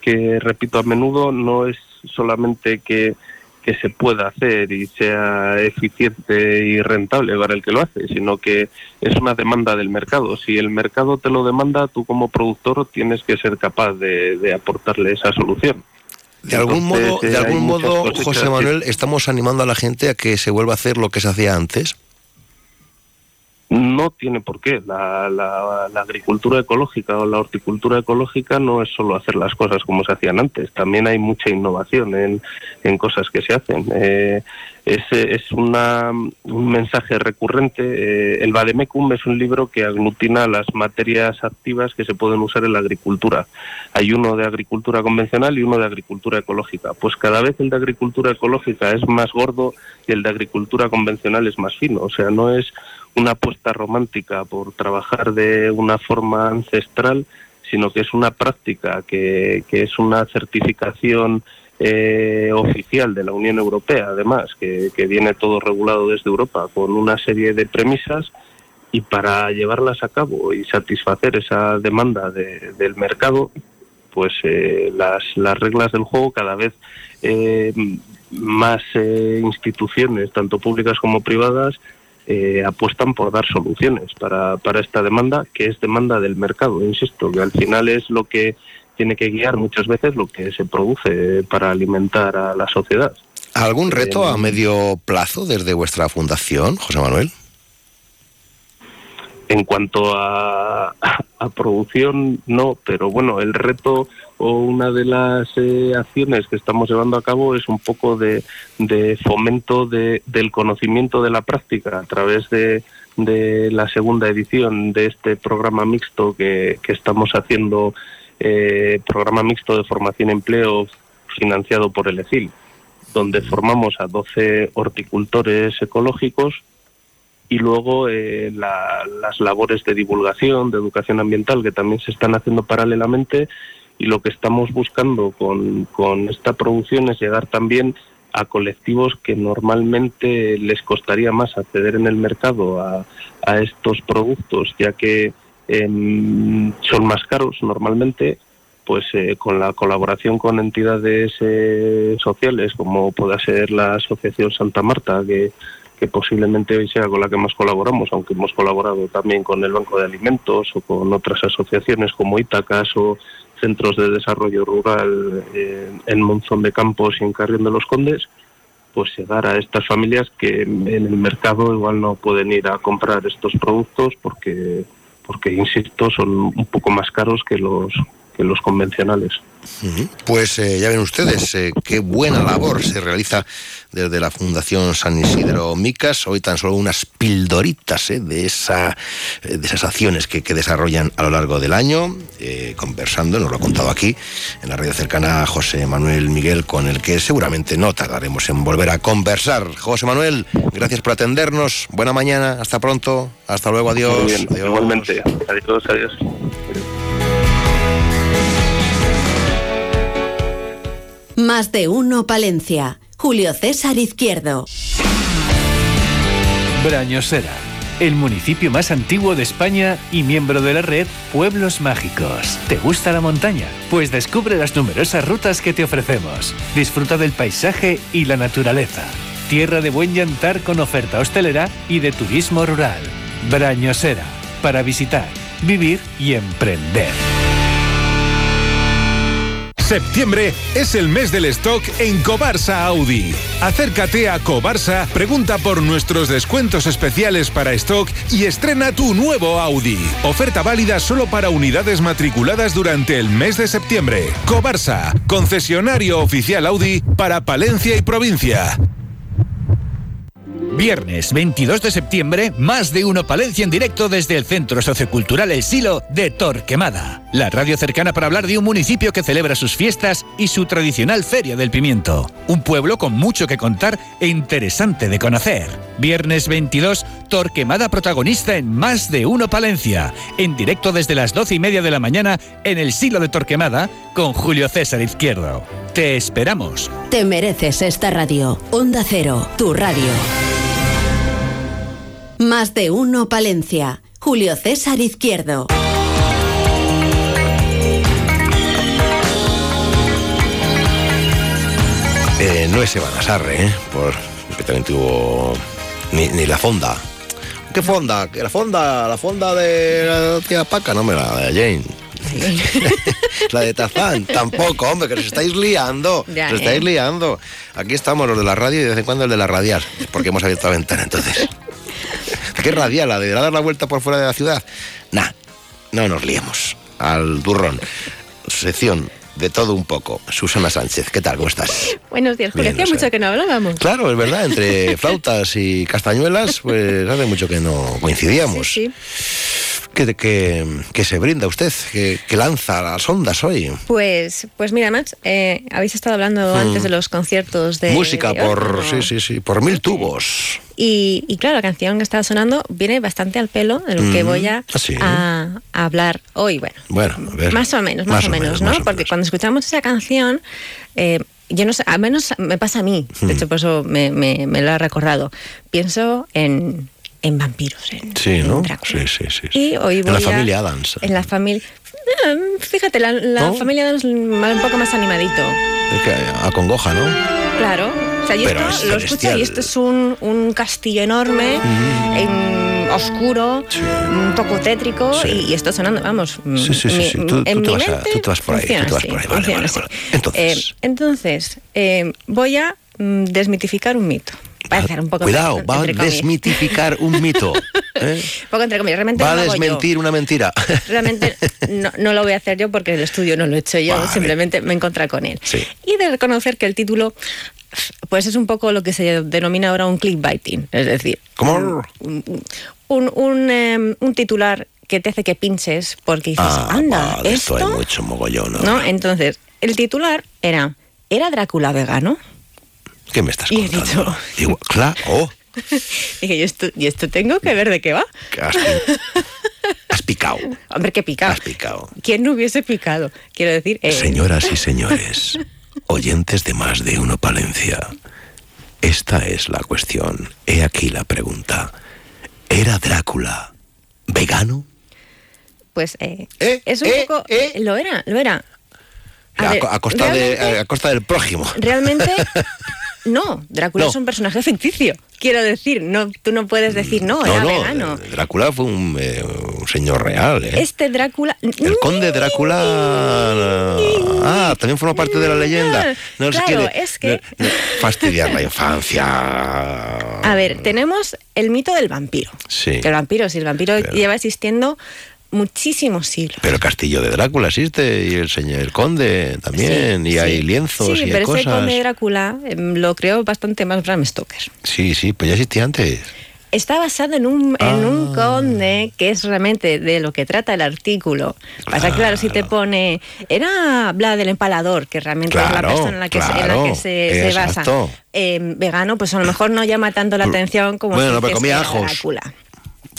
que repito a menudo, no es solamente que, que se pueda hacer y sea eficiente y rentable para el que lo hace, sino que es una demanda del mercado. Si el mercado te lo demanda, tú como productor tienes que ser capaz de, de aportarle esa solución. De algún modo, de eh, algún modo, José que- Manuel, estamos animando a la gente a que se vuelva a hacer lo que se hacía antes. No tiene por qué. La, la- agricultura ecológica o la horticultura ecológica no es solo hacer las cosas como se hacían antes. También hay mucha innovación en, en cosas que se hacen. Eh, es es una, un mensaje recurrente. Eh, el Vademecum es un libro que aglutina las materias activas que se pueden usar en la agricultura. Hay uno de agricultura convencional y uno de agricultura ecológica. Pues cada vez el de agricultura ecológica es más gordo y el de agricultura convencional es más fino. O sea, no es una apuesta romántica por trabajar de una forma ancestral, sino que es una práctica, que, que es una certificación eh, oficial de la Unión Europea, además, que, que viene todo regulado desde Europa con una serie de premisas y para llevarlas a cabo y satisfacer esa demanda de- del mercado, pues eh, las, las reglas del juego cada vez eh, más eh, instituciones, tanto públicas como privadas, eh, apuestan por dar soluciones para, para esta demanda, que es demanda del mercado, insisto, que al final es lo que tiene que guiar muchas veces lo que se produce para alimentar a la sociedad. ¿Algún reto a medio plazo desde vuestra fundación, José Manuel? En cuanto a, producción, no, pero bueno, el reto o una de las eh, acciones que estamos llevando a cabo es un poco de, fomento de- del conocimiento de la práctica a través de, de la segunda edición de este programa mixto que, que estamos haciendo, eh, programa mixto de formación y empleo financiado por el ECIL, donde formamos a 12 horticultores ecológicos y luego eh, la- las labores de divulgación, de educación ambiental que también se están haciendo paralelamente y lo que estamos buscando con, con esta producción es llegar también a colectivos que normalmente les costaría más acceder en el mercado a, a estos productos, ya que em, son más caros normalmente, pues eh, con la colaboración con entidades eh, sociales, como pueda ser la Asociación Santa Marta, que, que posiblemente hoy sea con la que más colaboramos, aunque hemos colaborado también con el Banco de Alimentos o con otras asociaciones como Itacas o centros de desarrollo rural eh, en Monzón de Campos y en Carrión de los Condes, pues llegar a estas familias que en el mercado igual no pueden ir a comprar estos productos porque, porque insisto, son un poco más caros que los, que los convencionales. Pues eh, ya ven ustedes eh, qué buena labor se realiza desde la Fundación San Isidro Micas. Hoy tan solo unas pildoritas eh, de, esa, de esas acciones que, que desarrollan a lo largo del año, eh, conversando, nos lo ha contado aquí, en la radio cercana a José Manuel Miguel, con el que seguramente no tardaremos en volver a conversar. José Manuel, gracias por atendernos. Buena mañana, hasta pronto, hasta luego, adiós. Muy bien, adiós. Igualmente, adiós, adiós. Más de uno Palencia. Julio César Izquierdo. Brañosera, el municipio más antiguo de España y miembro de la red Pueblos Mágicos. ¿Te gusta la montaña? Pues descubre las numerosas rutas que te ofrecemos. Disfruta del paisaje y la naturaleza. Tierra de buen llantar con oferta hostelera y de turismo rural. Brañosera, para visitar, vivir y emprender. Septiembre es el mes del stock en Cobarsa Audi. Acércate a Cobarsa, pregunta por nuestros descuentos especiales para stock y estrena tu nuevo Audi. Oferta válida solo para unidades matriculadas durante el mes de septiembre. Cobarsa, concesionario oficial Audi para Palencia y provincia. Viernes 22 de septiembre, más de uno Palencia en directo desde el Centro Sociocultural El Silo de Torquemada. La radio cercana para hablar de un municipio que celebra sus fiestas y su tradicional Feria del Pimiento. Un pueblo con mucho que contar e interesante de conocer. Viernes 22, Torquemada protagonista en Más de uno Palencia. En directo desde las 12 y media de la mañana en El Silo de Torquemada con Julio César Izquierdo. Te esperamos. Te mereces esta radio. Onda Cero, tu radio. Más de uno Palencia. Julio César Izquierdo. Eh, no es Eva Sarre, ¿eh? Por, que también tuvo... Ni, ni la fonda. ¿Qué fonda? La fonda, la fonda de la tía Paca, no me la de Jane. la de Tazán, tampoco, hombre, que os estáis liando. Ya, os estáis ¿eh? liando. Aquí estamos los de la radio y de vez en cuando el de la radial, porque hemos abierto la ventana entonces. ¿Qué radial? ¿La de dar la vuelta por fuera de la ciudad? Nah, no nos liemos. Al durrón. Sección de todo un poco. Susana Sánchez, ¿qué tal? ¿Cómo estás? Buenos días, Julio. Hacía o sea, mucho que no hablábamos. Claro, es verdad, entre flautas y castañuelas, pues hace mucho que no coincidíamos. Sí, sí. ¿Qué, qué- qué se brinda usted? ¿Qué, qué lanza las ondas hoy? Pues, pues mira, Max, eh, habéis estado hablando Hmm. antes de los conciertos de. Música de por, sí, sí, sí, por mil tubos. Y, y claro, la canción que está sonando viene bastante al pelo de lo que Mm, voy a, a hablar hoy. Bueno, Bueno, a ver. más o menos, más, o menos, ¿no? más Porque cuando escuchamos esa canción, eh, yo no sé, al menos me pasa a mí, de hecho por eso me, me- me lo ha recordado. Pienso en, en vampiros, en, Sí, ¿no? en Drácula. Sí, sí, sí. Y hoy En voy la a- familia Adams. En la familia... Fíjate, la, la ¿No? familia es un poco más animadito. Es que acongoja, ¿no? Claro. O sea, yo esto es lo escucho y esto es un, un castillo enorme, en- oscuro, un poco tétrico Sí. y, y esto sonando, vamos. Sí, sí, sí, mi- sí. Tú, en tú te a- mente tú te vas por ahí, tú funciona te vas así, por ahí. Vale, funciona vale, así. vale. Entonces, Eh, entonces, eh, voy a mm, desmitificar un mito. Va a hacer un poco cuidado, entre va a desmitificar un mito. ¿eh? Un poco entre comillas. Realmente Va a desmentir una mentira. Realmente no, no lo voy a hacer yo porque el estudio no lo he hecho yo, Vale. simplemente me he encontrado con él. Sí. Y de reconocer que el título pues es un poco lo que se denomina ahora un clickbaiting, es decir, ¿Cómo? un, un, un, em, un titular que te hace que pinches porque dices, Ah, anda, va, de esto esto, hay mucho mogollón. ¿no? ¿no? Entonces, el titular era, ¿era Drácula vegano? ¿Qué me estás Y he contando? dicho, Digo, claro, dije, ¿y esto, ¿y esto tengo que ver de qué va? has, has picado. Hombre, qué picado. Has picado. ¿Quién no hubiese picado? Quiero decir, eh, Señoras y señores, oyentes de más de uno Palencia, esta es la cuestión. He aquí la pregunta. ¿Era Drácula vegano? pues eh, Eh, es un eh, poco... Lo era, lo era. A A, ver, co- a costa de, realmente- a costa del prójimo. Realmente, no. Drácula No. es un personaje ficticio. Quiero decir, no, tú no puedes decir, no, era no, no, vegano. eh, Drácula fue un, eh, un señor real. ¿eh? Este Drácula... El conde Drácula. Ah, también forma parte de la leyenda. No Claro, quiere es que- no- no fastidiar la infancia. A ver, tenemos el mito del vampiro. Sí. El vampiro, si el vampiro lleva existiendo muchísimos siglos. Pero el castillo de Drácula existe y el señor el conde también y Sí, hay lienzos Sí, y hay pero ese cosas. conde Drácula em, lo creó bastante más Bram Stoker. Sí, sí, pues ya existía antes. Está basado en un, en Ah. un conde que es realmente de lo que trata el artículo. Pasa que, claro, si te pone. Era Vlad del Empalador, que realmente es Claro, la persona en la que, se, en la claro, que se, se basa. Eh, vegano, pues a lo mejor no llama tanto la atención como Bueno, si no, pero comía ajos. Drácula.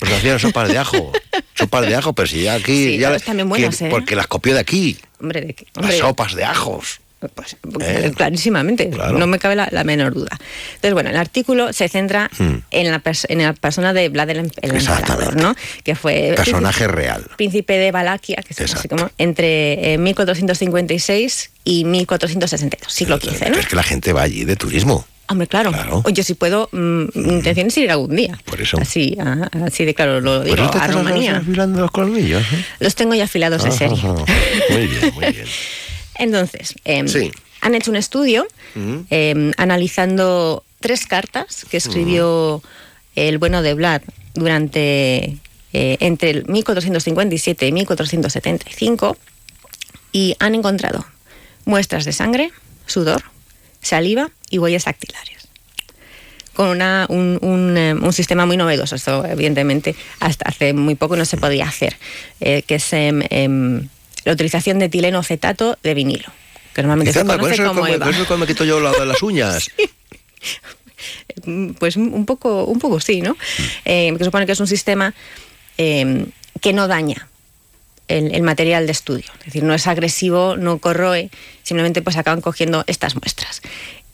Pues hacían sopas de ajo. sopas de ajo, pero si ya aquí. Sí, ya también buenas, que- ¿eh? Porque las copió de aquí. Hombre, de que- Las sopas de ajos. Pues, Eh, Clarísimamente, claro. no me cabe la, la menor duda. Entonces, bueno, el artículo se centra Hmm. en, la en la persona de Vlad el, Em- el Empalador, ¿no? Que fue Personaje real. príncipe de Valaquia, que es así como entre eh, 1456 y 1462, siglo XV, ¿no? Es que la gente va allí de turismo. Hombre, claro. Oye, si puedo, mm, mi intención es ir algún día. Por eso. Así, ah, así de claro, lo digo, Pues no te a Rumanía. afilando los colmillos. ¿eh? Los tengo ya afilados de Ajá, serie. ajá. Muy bien, muy bien. Entonces, em, Sí. han hecho un estudio Mm. em, analizando tres cartas que escribió el bueno de Vlad durante eh, entre el 1457 y 1475 y han encontrado muestras de sangre, sudor, saliva y huellas dactilares. Con una- un, un, eh, un sistema muy novedoso, esto evidentemente hasta hace muy poco no se podía hacer, eh, que es em, em, la utilización de etileno acetato de vinilo, que normalmente se con conoce eso, como como- EVA. con eso es cuando me quito yo la las uñas. Mm, Pues un poco, un poco sí, ¿no? Eh, que supone que es un sistema eh, que no daña el, el material de estudio. Es decir, no es agresivo, no corroe, simplemente pues acaban cogiendo estas muestras.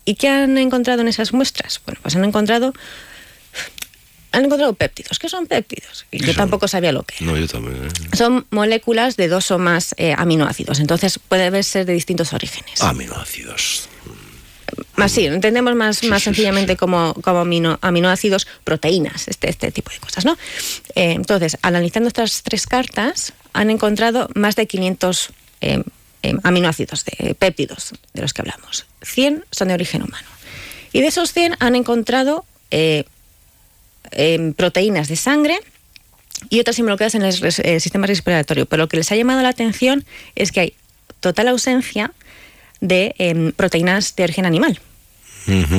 ¿Y qué han encontrado en esas muestras? Bueno, pues han encontrado han encontrado péptidos. ¿Qué son péptidos? Y yo tampoco sabía lo que era. No, yo también. ¿eh? Son moléculas de dos o más eh, aminoácidos. Entonces puede ser de distintos orígenes. Aminoácidos. Más sí, entendemos más, más sencillamente como, como amino- aminoácidos, proteínas, este, este tipo de cosas, ¿no? Eh, entonces, analizando estas tres cartas, han encontrado más de 500 eh, eh, aminoácidos, de, péptidos de los que hablamos. 100 son de origen humano. Y de esos 100 han encontrado eh, em, proteínas de sangre y otras involucradas en el sistema respiratorio. Pero lo que les ha llamado la atención es que hay total ausencia de em, proteínas de origen animal.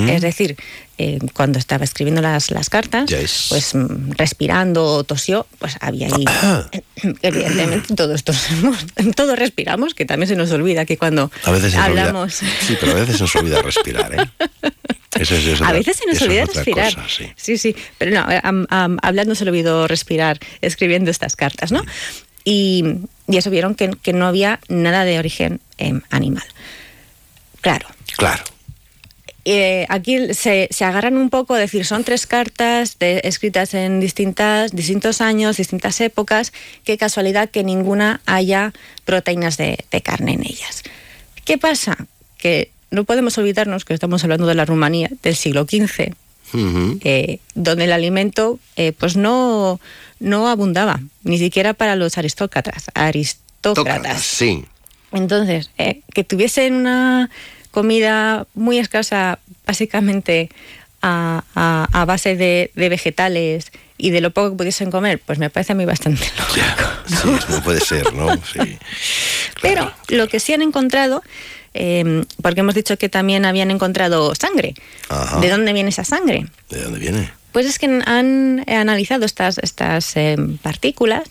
Es decir, eh, cuando estaba escribiendo las, las cartas, Yes. pues mm, respirando, tosió, pues había ahí. evidentemente, todos, todos, todos respiramos, que también se nos olvida que cuando A veces se nos olvida- hablamos. Sí, pero a veces se nos olvida respirar, ¿eh? Eso es- eso A es- veces se nos olvida respirar. cosa, sí. sí, sí, pero no, hablando se le olvidó respirar escribiendo estas cartas, ¿no? Y, y eso vieron que, que no había nada de origen em, animal. Claro. Claro. Eh, aquí se, se agarran un poco a decir, son tres cartas de- escritas en distintas, distintos años, distintas épocas, qué casualidad que ninguna haya proteínas de, de carne en ellas. ¿Qué pasa? Que no podemos olvidarnos que estamos hablando de la Rumanía del siglo XV, eh, donde el alimento eh, pues no, no abundaba, ni siquiera para los aristócratas. aristócratas. Sí. Entonces, eh, que tuviesen una comida muy escasa, básicamente a, a- a base de, de vegetales y de lo poco que pudiesen comer, pues me parece a mí bastante lógico. Sí, no puede ser, ¿no? Sí. Pero lo que sí han encontrado, eh, porque hemos dicho que también habían encontrado sangre. Ajá. ¿De dónde viene esa sangre? ¿De dónde viene? Pues es que han analizado estas, estas eh, partículas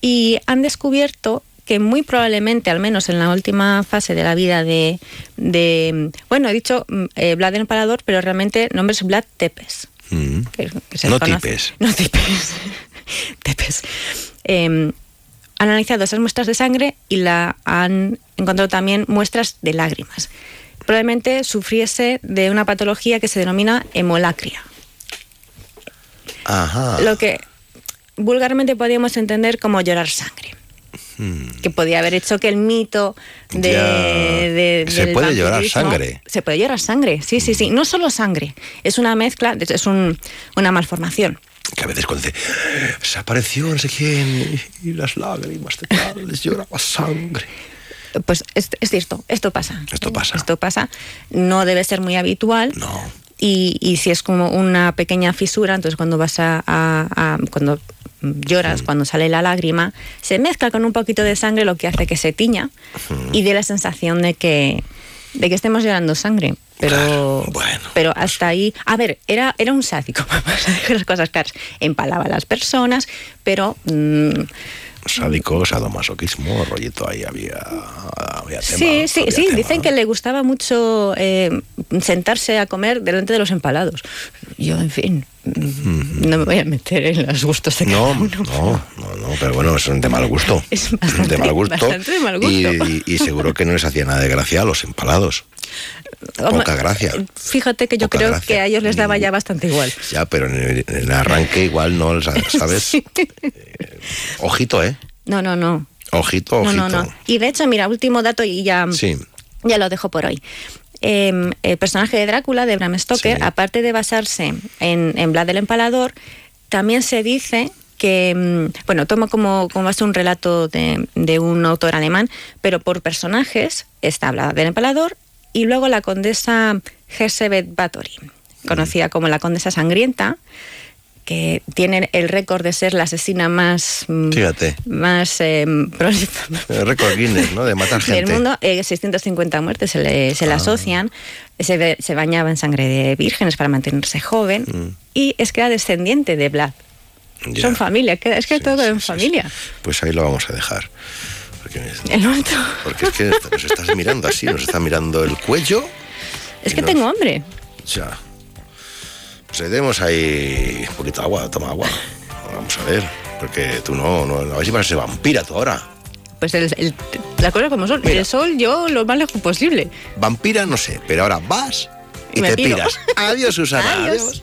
y han descubierto que muy probablemente, al menos en la última fase de la vida de, de- bueno, he dicho mm, eh, Vlad el Empalador, pero realmente el nombre es Vlad Tepes. Mm. que- que se No tipes. No tipes. Tepes. Eh, han analizado esas muestras de sangre y la han encontrado también muestras de lágrimas. Probablemente sufriese de una patología que se denomina hemolacria. Ajá. Lo que vulgarmente podríamos entender como llorar sangre. Que podía haber hecho que el mito de. De- Se del puede llorar sangre. Se puede llorar sangre, sí, sí, sí. No solo sangre, es una mezcla, es un- una malformación. Que a veces cuando dice, se apareció no sé quién y, las lágrimas de tal, les lloraba sangre. Pues es, es cierto, esto pasa. Esto pasa. Esto pasa. No debe ser muy habitual. No. Y, y si es como una pequeña fisura, entonces cuando vas a, a- a- cuando. Lloras, cuando sale la lágrima, se mezcla con un poquito de sangre, lo que hace que se tiña y dé la sensación de que, de que estemos llorando sangre. Pero, pero hasta ahí, a ver, era, era un sádico, vamos a dejar las cosas claras. Empalaba a las personas, pero mm, Sádico, sadomasoquismo, rollito ahí había, había tema. Sí, sí, había sí, tema. dicen que le gustaba mucho eh, sentarse a comer delante de los empalados. Yo, en fin, no me voy a meter en los gustos de cada No, uno. no, no, no, pero bueno, es un de mal gusto. Es bastante, de mal gusto. bastante de mal gusto. Y, y- y seguro que no les hacía nada de gracia a los empalados. Poca gracia. Fíjate que yo Poca creo gracia. que a ellos les daba ya bastante igual. Ya, pero en el, en el arranque igual no, ¿sabes? Eh, ojito, ¿eh? No, no, no. Ojito, No, ojito. no, no. Y de hecho, mira, último dato y ya, Sí. ya lo dejo por hoy. Eh, el personaje de Drácula, de Bram Stoker, aparte de basarse en, en Vlad el Empalador, también se dice que, mm, bueno, toma como, como base un relato de, de un autor alemán, pero por personajes está Vlad el Empalador y luego la condesa Hersebet Bathory, conocida como la condesa sangrienta, que tiene el récord de ser la asesina más... mm, Fíjate. más eh, El récord Guinness, ¿no? De matar del gente. mundo, eh, 650 muertes se le, se le asocian, se, se bañaba en sangre de vírgenes para mantenerse joven y es que era descendiente de Vlad. Ya. Son familia, es que todo en familia. Pues ahí lo vamos a dejar. Porque, El momento- porque es que nos estás mirando así, nos está mirando el cuello. Es y que nos- tengo hambre. Ya. Pues le demos ahí un poquito de agua, toma agua. Vamos a ver. Porque tú no, no, si vas a ser vampira tú ahora. Pues el, el- la cosa como son. El sol yo lo más lejos posible. Vampira no sé, pero ahora vas y Me te piro. piras. Adiós, Susana. Adiós. Adiós.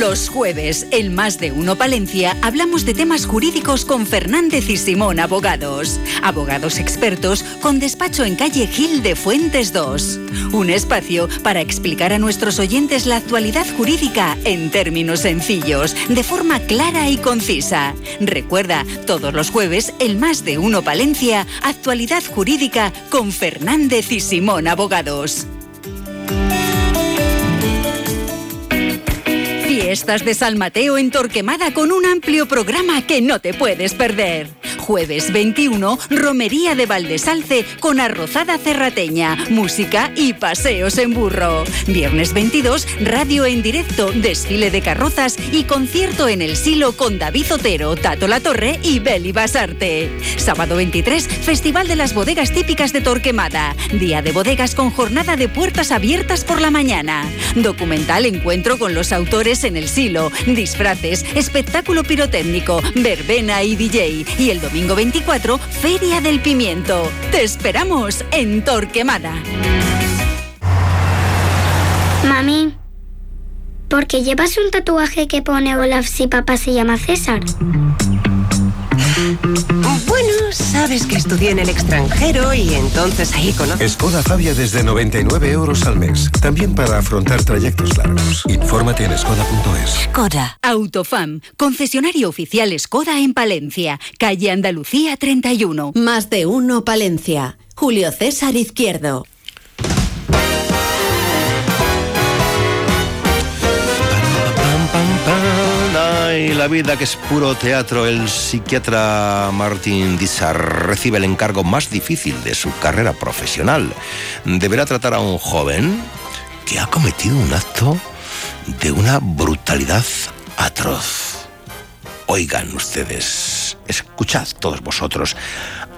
Los jueves, en Más de Uno Palencia, hablamos de temas jurídicos con Fernández y Simón Abogados. Abogados expertos con despacho en calle Gil de Fuentes 2. Un espacio para explicar a nuestros oyentes la actualidad jurídica en términos sencillos, de forma clara y concisa. Recuerda, todos los jueves, el Más de Uno Palencia, actualidad jurídica con Fernández y Simón Abogados. Fiestas de San Mateo en Torquemada con un amplio programa que no te puedes perder. Jueves 21, Romería de Valdesalce con arrozada cerrateña, música y paseos en burro. Viernes 22, radio en directo, desfile de carrozas y concierto en el Silo con David Otero, Tato La Torre y Beli Basarte. Sábado 23, Festival de las Bodegas Típicas de Torquemada. Día de bodegas con jornada de puertas abiertas por la mañana. Documental encuentro con los autores en el Silo. Disfraces, espectáculo pirotécnico, verbena y DJ. Y el domingo 24, Feria del Pimiento. Te esperamos en Torquemada. Mami, ¿por qué llevas un tatuaje que pone Olaf si papá se llama César? Sabes que estudié en el extranjero y entonces ahí conozco. Skoda Fabia desde 99 euros al mes. También para afrontar trayectos largos. Infórmate en skoda.es. Skoda. Autofam, concesionario oficial Skoda en Palencia, calle Andalucía 31. Más de uno Palencia. Julio César Izquierdo. Ay, la vida que es puro teatro. El psiquiatra Martin Dizar recibe el encargo más difícil de su carrera profesional. Deberá tratar a un joven que ha cometido un acto de una brutalidad atroz. Oigan ustedes, escuchad todos vosotros.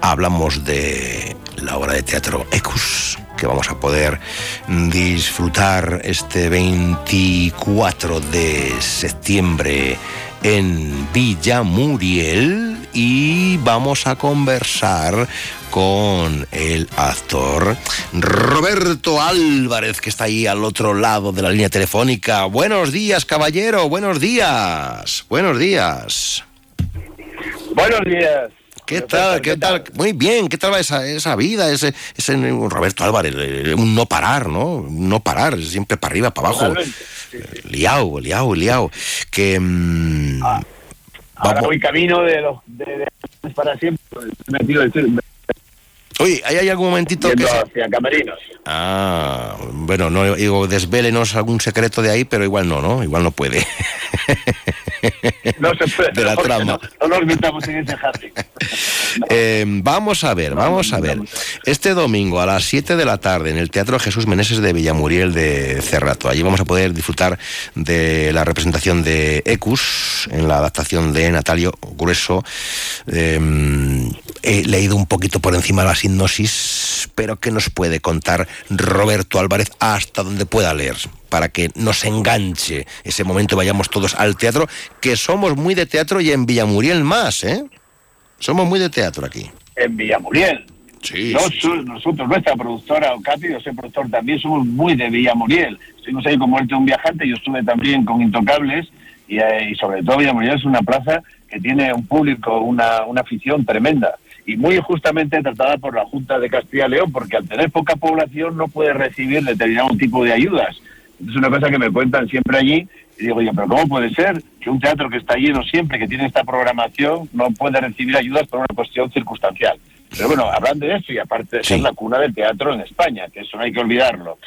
Hablamos de la obra de teatro Ecus, que vamos a poder disfrutar este 24 de septiembre en Villamuriel y vamos a conversar con el actor Roberto Álvarez, que está ahí al otro lado de la línea telefónica. Buenos días, caballero, buenos días, buenos días. Buenos días. ¿Qué tal? ¿Qué tal? Muy bien, ¿qué tal va esa, esa vida? Ese, ese Roberto Álvarez, eh, un no parar, ¿no? Un no parar, siempre para arriba, para abajo. Liao, liao, liao. Que. mm, Ahora vamos- voy camino de los de, de- para siempre. El Oye, ¿hay, hay algún momentito que... yendo se- hacia Camerinos. Ah, bueno, no digo, desvélenos algún secreto de ahí, pero igual no, ¿no? Igual no puede. No se puede. De la trama. No, no nos metamos en ese jardín. Eh, vamos a ver, vamos a ver. Este domingo a las 7 de la tarde en el Teatro Jesús Meneses de Villamuriel de Cerrato. Allí vamos a poder disfrutar de la representación de Ecus en la adaptación de Natalio Grueso. Eh, he leído un poquito por encima hipnosis, pero ¿qué nos puede contar Roberto Álvarez hasta donde pueda leer? Para que nos enganche ese momento y vayamos todos al teatro, que somos muy de teatro y en Villamuriel más, ¿eh? Somos muy de teatro aquí. En Villamuriel. Sí, Nos- Nosotros, nuestra productora, Ocati, yo soy productor también, somos muy de Villamuriel. Estuvimos ahí con Muerte de un Viajante, yo estuve también con Intocables y, eh, y sobre todo Villamuriel es una plaza que tiene un público, una, una afición tremenda y muy justamente tratada por la Junta de Castilla y León, porque al tener poca población no puede recibir determinado tipo de ayudas. Es una cosa que me cuentan siempre allí y digo yo, pero ¿cómo puede ser que un teatro que está lleno siempre, que tiene esta programación, no puede recibir ayudas por una cuestión circunstancial? Pero bueno, hablando de eso y aparte de ser la cuna del teatro en España, que eso no hay que olvidarlo.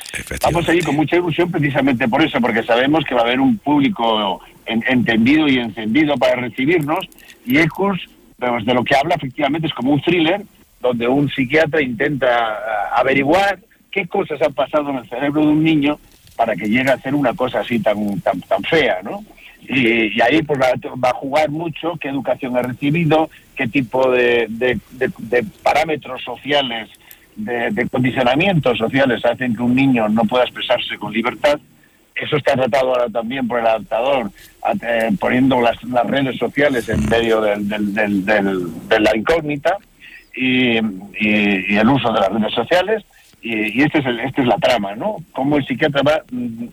Vamos allí con mucha ilusión precisamente por eso, porque sabemos que va a haber un público en- entendido y encendido para recibirnos y Ecus, de lo que habla efectivamente es como un thriller donde un psiquiatra intenta ah, averiguar qué cosas han pasado en el cerebro de un niño para que llegue a hacer una cosa así tan tan, tan fea, ¿no? Y, y ahí pues va, a jugar mucho qué educación ha recibido, qué tipo de, de- parámetros sociales, de condicionamientos sociales hacen que un niño no pueda expresarse con libertad. Eso está tratado ahora también por el adaptador, eh, poniendo las, las redes sociales en medio del- del- del- del- de la incógnita y, y- y el uso de las redes sociales. Y, y este es el- esta es la trama, ¿no? Cómo el psiquiatra va mm,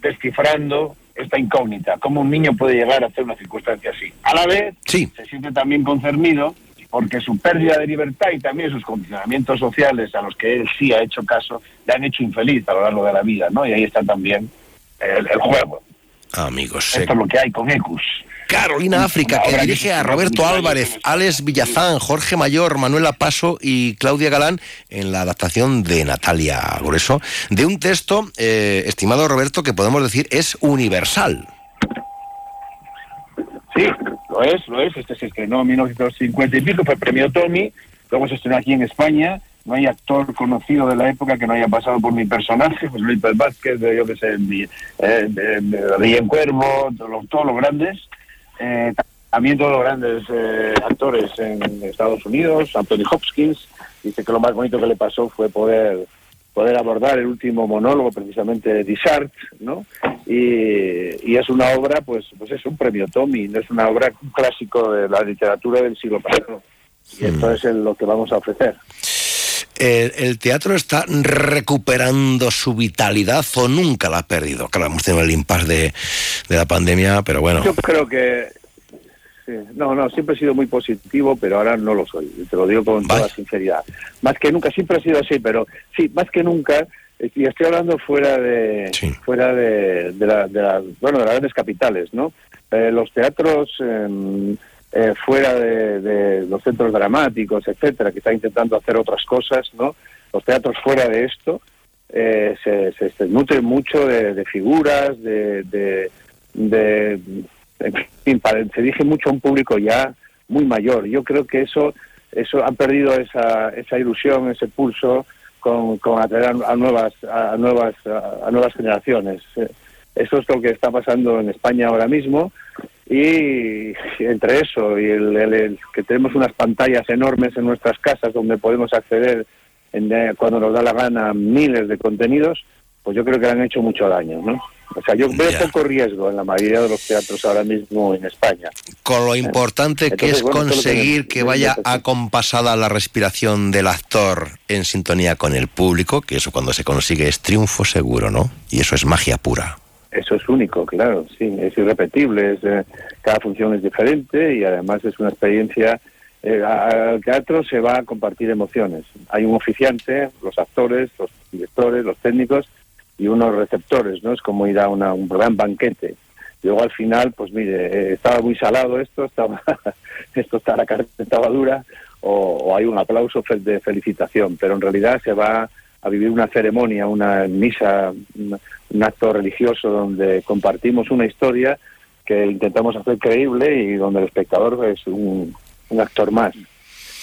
descifrando esta incógnita, cómo un niño puede llegar a hacer una circunstancia así. A la vez, sí. se siente también concernido porque su pérdida de libertad y también sus condicionamientos sociales a los que él sí ha hecho caso, le han hecho infeliz a lo largo de la vida, ¿no? Y ahí está también el, el juego. Amigos, Esto es lo que hay con Ecus. Carolina África, que dirige a Roberto Álvarez, Alex Villazán, Jorge Mayor, Manuela Paso y Claudia Galán en la adaptación de Natalia Grueso, de un texto, eh, estimado Roberto, que podemos decir es universal. Sí, lo es, lo es. Este se estrenó en 1950 y pico, fue premio Tony, luego se estrenó aquí en España. No hay actor conocido de la época que no haya pasado por mi personaje, pues Luis Pérez Vázquez, yo que sé, mi, eh, Cuervo, todos los, todos los grandes. Eh, también todos los grandes eh, actores en Estados Unidos, Anthony Hopkins, dice que lo más bonito que le pasó fue poder poder abordar el último monólogo precisamente de Dissart, ¿no? Y, y, es una obra, pues, pues es un premio Tommy, no es una obra un clásico de la literatura del siglo pasado. Y esto es el, lo que vamos a ofrecer. El, el, teatro está recuperando su vitalidad o nunca la ha perdido. Claro, hemos tenido el impasse de, de la pandemia, pero bueno. Yo creo que sí. no, no, siempre he sido muy positivo, pero ahora no lo soy. Te lo digo con toda sinceridad. Más que nunca, siempre ha sido así, pero sí, más que nunca. Y estoy hablando fuera de sí. fuera de, de, la, de, la, bueno de las grandes capitales, ¿no? Eh, los teatros eh, eh, fuera de, de, los centros dramáticos, etcétera, que están intentando hacer otras cosas, ¿no? Los teatros fuera de esto eh, se, se, se, nutren mucho de, figuras, de, de, se dirige mucho a un público ya muy mayor. Yo creo que eso, eso han perdido esa, esa ilusión, ese pulso con, con atraer a, a nuevas, a nuevas, a, nuevas generaciones. Eso es lo que está pasando en España ahora mismo y entre eso y el, el, el, que tenemos unas pantallas enormes en nuestras casas donde podemos acceder en, eh, cuando nos da la gana miles de contenidos, pues yo creo que han hecho mucho daño, ¿no? O sea, yo veo poco riesgo en la mayoría de los teatros ahora mismo en España. Con lo importante Entonces, que es bueno, conseguir que, que vaya acompasada la respiración del actor en sintonía con el público, que eso cuando se consigue es triunfo seguro, ¿no? Y eso es magia pura. Eso es único, claro, sí, es irrepetible, es, eh, cada función es diferente y además es una experiencia. Eh, al teatro se va a compartir emociones. Hay un oficiante, los actores, los directores, los técnicos y unos receptores, ¿no? Es como ir a una, un gran banquete. Luego al final, pues mire, eh, estaba muy salado esto, estaba esto está la carne estaba dura, o, o hay un aplauso de felicitación, pero en realidad se va a vivir una ceremonia, una misa, un acto religioso donde compartimos una historia que intentamos hacer creíble y donde el espectador es un, un actor más.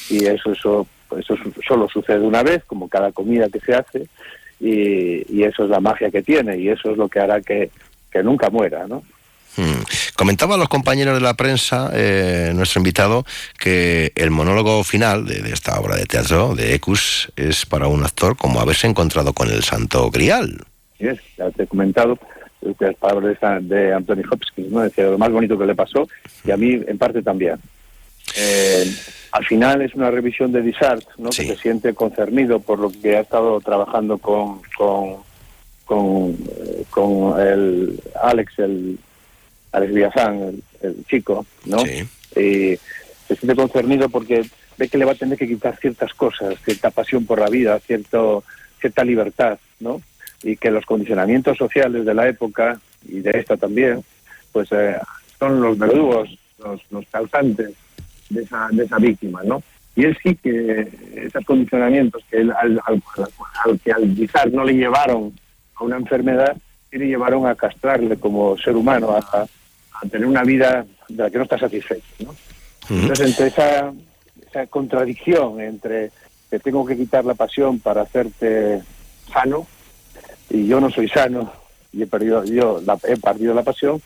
Y eso, eso, eso solo sucede una vez, como cada comida que se hace, y, y eso es la magia que tiene, y eso es lo que hará que, que nunca muera, ¿no? Hmm. Comentaba a los compañeros de la prensa, eh, nuestro invitado, que el monólogo final de, de, esta obra de teatro, de Ecus, es para un actor como haberse encontrado con el Santo Grial. Yes, ya te he comentado las palabras de, de Anthony Hopkins, ¿no? Decía lo más bonito que le pasó, y a mí en parte también. Eh, al final es una revisión de Dissart, ¿no? Sí. Que se siente concernido por lo que ha estado trabajando con, con, con, con el Alex, el Alex Villazán, el, el, chico, ¿no? Sí. Y se siente concernido porque ve que le va a tener que quitar ciertas cosas, cierta pasión por la vida, cierto, cierta libertad, ¿no? Y que los condicionamientos sociales de la época, y de esta también, pues eh, son los verdugos, los, los causantes de esa, de esa víctima, ¿no? Y él sí que esos condicionamientos que él, al, al, al, que al quizás no le llevaron a una enfermedad, sí le llevaron a castrarle como ser humano, a, a tener una vida de la que no está satisfecho, ¿no? Uh -huh. Entonces, entre esa, esa contradicción entre que tengo que quitar la pasión para hacerte sano, y yo no soy sano, y he perdido, yo la, he perdido la pasión,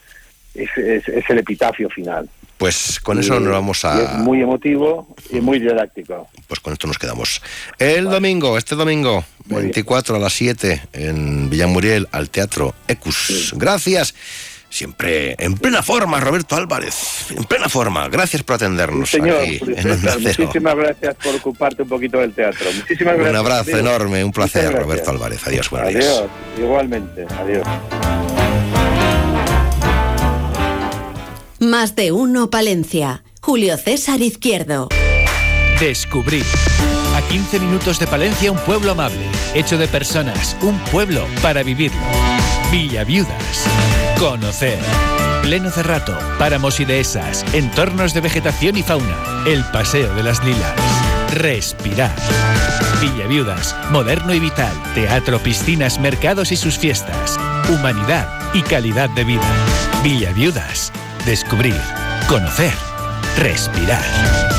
es, es, es el epitafio final. Pues con eso nos vamos a... Es muy emotivo y muy didáctico. Pues con esto nos quedamos. El vale. domingo, este domingo, muy 24 bien. a las 7, en Villamuriel, al Teatro Ecus. Sí. Gracias. Siempre en plena forma, Roberto Álvarez. En plena forma. Gracias por atendernos. Sí, señor, aquí, en muchísimas gracias por ocuparte un poquito del teatro. Muchísimas gracias. Un abrazo amigo. enorme, un placer, Roberto Álvarez. Adiós, buenos Adiós, días. igualmente. Adiós. Más de uno Palencia. Julio César Izquierdo. Descubrir. A 15 minutos de Palencia, un pueblo amable, hecho de personas, un pueblo para vivirlo. Villa Viudas. Conocer. Pleno Cerrato, páramos y dehesas, entornos de vegetación y fauna, el paseo de las lilas. Respirar. Villa Viudas, moderno y vital, teatro, piscinas, mercados y sus fiestas. Humanidad y calidad de vida. Villa Viudas. Descubrir, conocer, respirar.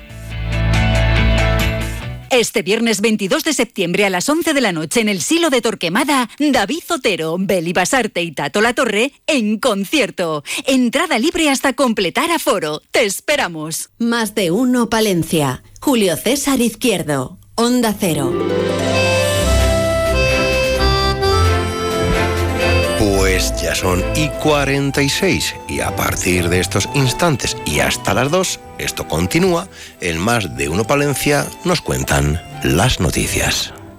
Este viernes 22 de septiembre a las 11 de la noche en el Silo de Torquemada, David Zotero, Beli Basarte y Tato La Torre en concierto. Entrada libre hasta completar aforo. Te esperamos. Más de uno Palencia. Julio César Izquierdo. Onda Cero. Ya son y 46 y a partir de estos instantes y hasta las 2, esto continúa, en más de uno Palencia nos cuentan las noticias.